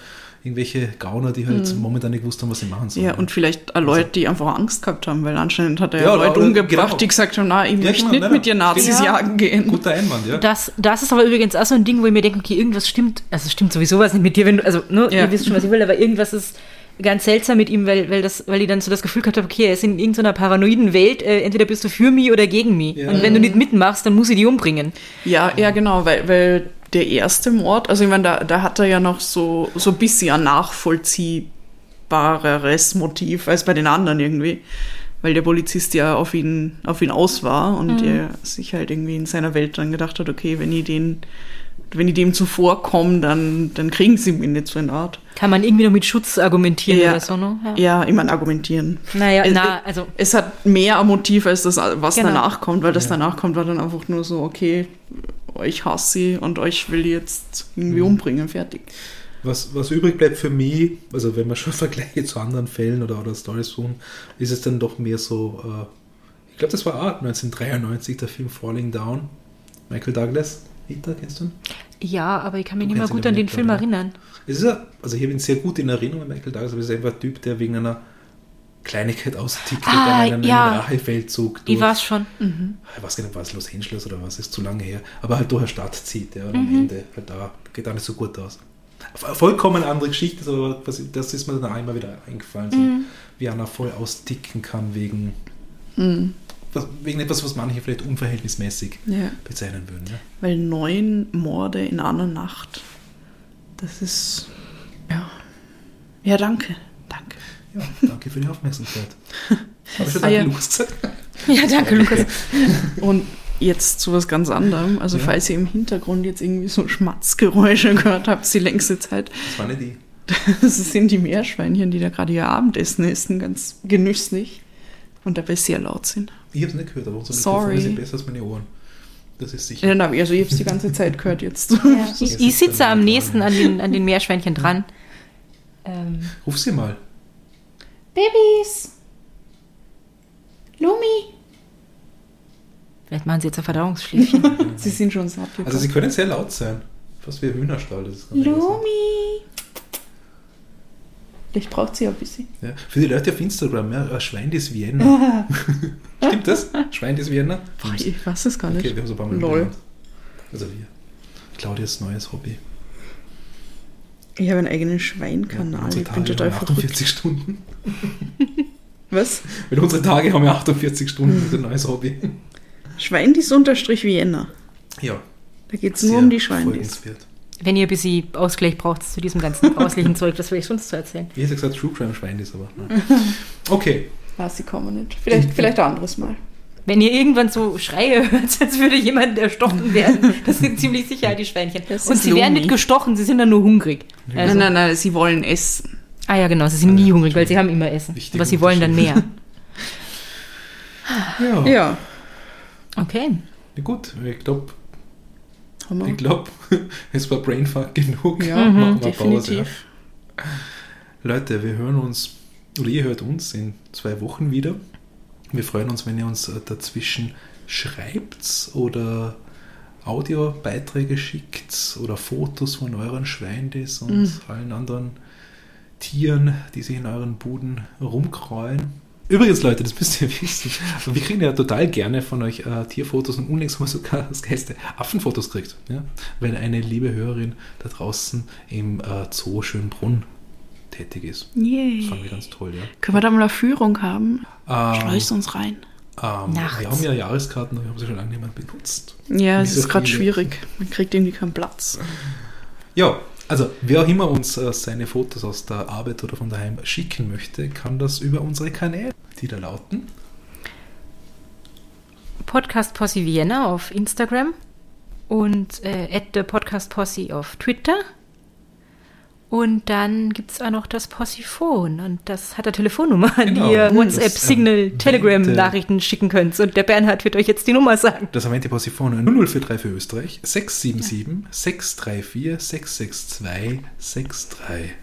irgendwelche Gauner, die halt momentan nicht gewusst haben, was sie machen sollen. Ja, und vielleicht auch Leute, die einfach Angst gehabt haben, weil anscheinend hat er ja, Ja, Leute umgebracht, genau. die gesagt haben, na, ich Ja, möchte genau, nicht nein, mit dir. Nazis Ja. jagen gehen. Guter Einwand, ja. Das, das ist aber übrigens auch so ein Ding, wo ich mir denke, okay, irgendwas stimmt, also stimmt sowieso was nicht mit dir, wenn du, also, ne, Ja. ihr wisst schon, was ich will, aber irgendwas ist ganz seltsam mit ihm, weil, weil, das, weil ich dann so das Gefühl gehabt habe, okay, er ist in irgendeiner paranoiden Welt, äh, entweder bist du für mich oder gegen mich. Ja. Und wenn du nicht mitmachst, dann muss ich dich umbringen. Ja, ja, genau, weil, weil der erste Mord, also ich meine, da, da hat er ja noch so, so ein bisschen ein nachvollziehbareres Motiv als bei den anderen irgendwie. Weil der Polizist ja auf ihn, auf ihn aus war und er sich halt irgendwie in seiner Welt dann gedacht hat, okay, wenn ich den, wenn ich dem zuvorkomme, dann, dann kriegen sie mich nicht so in Art. Kann man irgendwie noch mit Schutz argumentieren Ja. oder so, ne? Ja. Ja, ich meine, argumentieren. Naja, Es- na, also, Es hat mehr ein Motiv als das, was Genau. danach kommt, weil das Ja. danach kommt, war dann einfach nur so, okay, euch hasse sie und euch will ich jetzt irgendwie Mhm. umbringen, fertig. Was, was übrig bleibt für mich, also wenn man schon Vergleiche zu anderen Fällen oder, oder Stories suchen, ist es dann doch mehr so, äh, ich glaube, das war auch 1993 der Film Falling Down. Michael Douglas. Rita, kennst du ihn? ja, aber ich kann mich Du nicht mehr gut an den Film erinnern. Es ist ja, also ich habe ihn sehr gut in Erinnerung an Michael Douglas, aber es ist einfach ein Typ, der wegen einer Kleinigkeit austickt Ah, dann einen, ja. Rachefeldzug Ich durch, weiß schon. ich weiß gar nicht, war es Los Angeles oder was, ist zu lange her, aber halt durch eine Stadt zieht, ja, und Mhm. am Ende halt da, geht auch nicht so gut aus. Vo- Vollkommen andere Geschichte, aber das ist mir dann auch immer wieder eingefallen, so, Mhm. wie einer voll austicken kann wegen, Mhm. was, wegen etwas, was manche vielleicht unverhältnismäßig Ja. bezeichnen würden. Ja. Weil neun Morde in einer Nacht, das ist, ja. Ja, danke, danke. Ja, danke für die Aufmerksamkeit. Habe ich schon Ah, danke, ja. Lukas gesagt? Ja, danke, Lukas. Und jetzt zu was ganz anderem. Also Ja. falls ihr im Hintergrund jetzt irgendwie so Schmatzgeräusche gehört habt, die längste Zeit, Das war nicht die. das sind die Meerschweinchen, die da gerade ihr Abendessen essen, ganz genüsslich und dabei sehr laut sind. Ich habe es nicht gehört, aber unsere Sorry. Mikrofone sind besser als meine Ohren. Das ist sicher. Ja, also ich habe es die ganze Zeit gehört jetzt. Ja, ich, ich sitze am dran. nächsten an den, an den Meerschweinchen dran. Ähm, Ruf sie mal. Babys! Lumi! vielleicht machen sie jetzt ein Verdauungsschläfchen. Sie sind schon satt. Also sie können sehr laut sein. Fast wie ein Hühnerstall. Das ist. Lumi! Vielleicht braucht sie ein bisschen. Ja. Für die Leute auf Instagram, ja, ein Schwein des Vienna. Stimmt das? Schwein des Vienna? Ich weiß es gar nicht. Okay, wir haben es ein paar Mal Lol. Also wir. Claudias neues Hobby. Ich habe einen eigenen Ja, Schweinkanal. unsere ich bin total haben verrückt. 48 Stunden. Was? Weil unsere Tage haben ja 48 Stunden, das ist ein neues Hobby. Schweindis unterstrich Vienna. Ja. Da geht es nur um die Schweindis. Wenn ihr ein bisschen Ausgleich braucht zu diesem ganzen grauslichen Zeug, das will ich sonst zu erzählen. Ich hätte gesagt True Crime Schweindis, aber nein. Okay. Ah, sie kommen nicht. Vielleicht, vielleicht ein anderes Mal. Wenn ihr irgendwann so Schreie hört, als würde jemand erstochen werden, das sind ziemlich sicher die Schweinchen. Das Und sie werden Lumi. nicht gestochen, sie sind dann nur hungrig. Also, Nein, nein, nein, sie wollen essen. Ah ja, genau, sie sind nie hungrig, weil sie haben immer Essen. Wichtiger Aber sie wollen dann mehr. Ja, Ja, Okay. Na gut, ich glaube, ich glaub, es war Brainfuck genug. Ja, Machen wir Pause. Ja. definitiv. Leute, wir hören uns, oder ihr hört uns in zwei Wochen wieder. Wir freuen uns, wenn ihr uns äh, dazwischen schreibt oder Audiobeiträge schickt oder Fotos von euren Schweindis und Mhm. allen anderen Tieren, die sich in euren Buden rumkreuen. Übrigens, Leute, das müsst ihr wissen. Wir kriegen ja total gerne von euch äh, Tierfotos und unlängst haben wir sogar das Gäste Affenfotos kriegt. Ja? Weil eine liebe Hörerin da draußen im äh, Zoo Schönbrunn tätig ist. Das Yay. fanden wir ganz toll, ja. Können wir da mal eine Führung haben? Ähm, Schleust uns rein. ähm, Nachts. wir haben ja Jahreskarten, aber wir haben sie schon lange nicht mehr benutzt. Ja, es ist gerade schwierig. Man kriegt irgendwie keinen Platz. Ja, also wer auch immer uns äh, seine Fotos aus der Arbeit oder von daheim schicken möchte, kann das über unsere Kanäle, die da lauten. Podcast Posse Vienna auf Instagram und äh, at the Podcast Posse auf Twitter. Und dann gibt es auch noch das Possiphone und das hat eine Telefonnummer, an Genau. die ihr Hm, WhatsApp, das, ähm, Signal, Telegram bitte. Nachrichten schicken könnt. Und der Bernhard wird euch jetzt die Nummer sagen. Das erwähnte Possiphone 0043 für Österreich 677 634 662 63.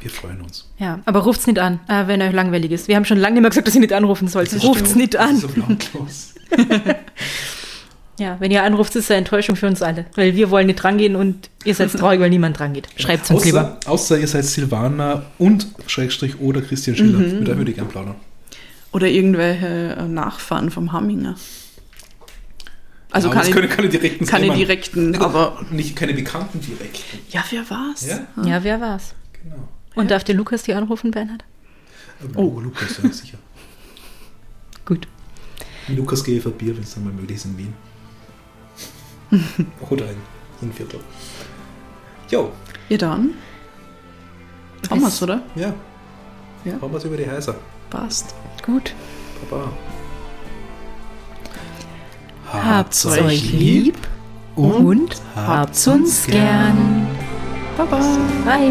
Wir freuen uns. Ja, aber ruft's nicht an, äh, wenn euch langweilig ist. Wir haben schon lange nicht mehr gesagt, dass ihr nicht anrufen sollt. Ruft's stimmt. nicht an. So lautlos. Ja, wenn ihr anruft, ist es eine Enttäuschung für uns alle. Weil wir wollen nicht rangehen und ihr seid traurig, weil niemand rangeht. Schreibt's uns außer, lieber. Außer ihr seid Silvana und Schrägstrich oder Christian Schiller. Mhm. Mit euch würde ich gerne plaudern. Oder irgendwelche äh, Nachfahren vom Hamminger. Also Ja, ich, können keine direkten keine sein, direkten, aber Nicht keine bekannten direkten. ja, wer war's? Ja? Ja, wer war's? Genau. Und darf der Lukas die anrufen, Bernhard? Oh, Lukas, ja, sicher. Gut. Lukas für Bier, wenn es dann mal möglich ist in Wien. Oder in, in Viertel. Jo, Ja, dann. Haben wir's, oder? ja. Ja. Haben wir es über die Häuser. Passt. Gut. Baba. Habt's euch lieb und habt's uns gern. Baba. Bye.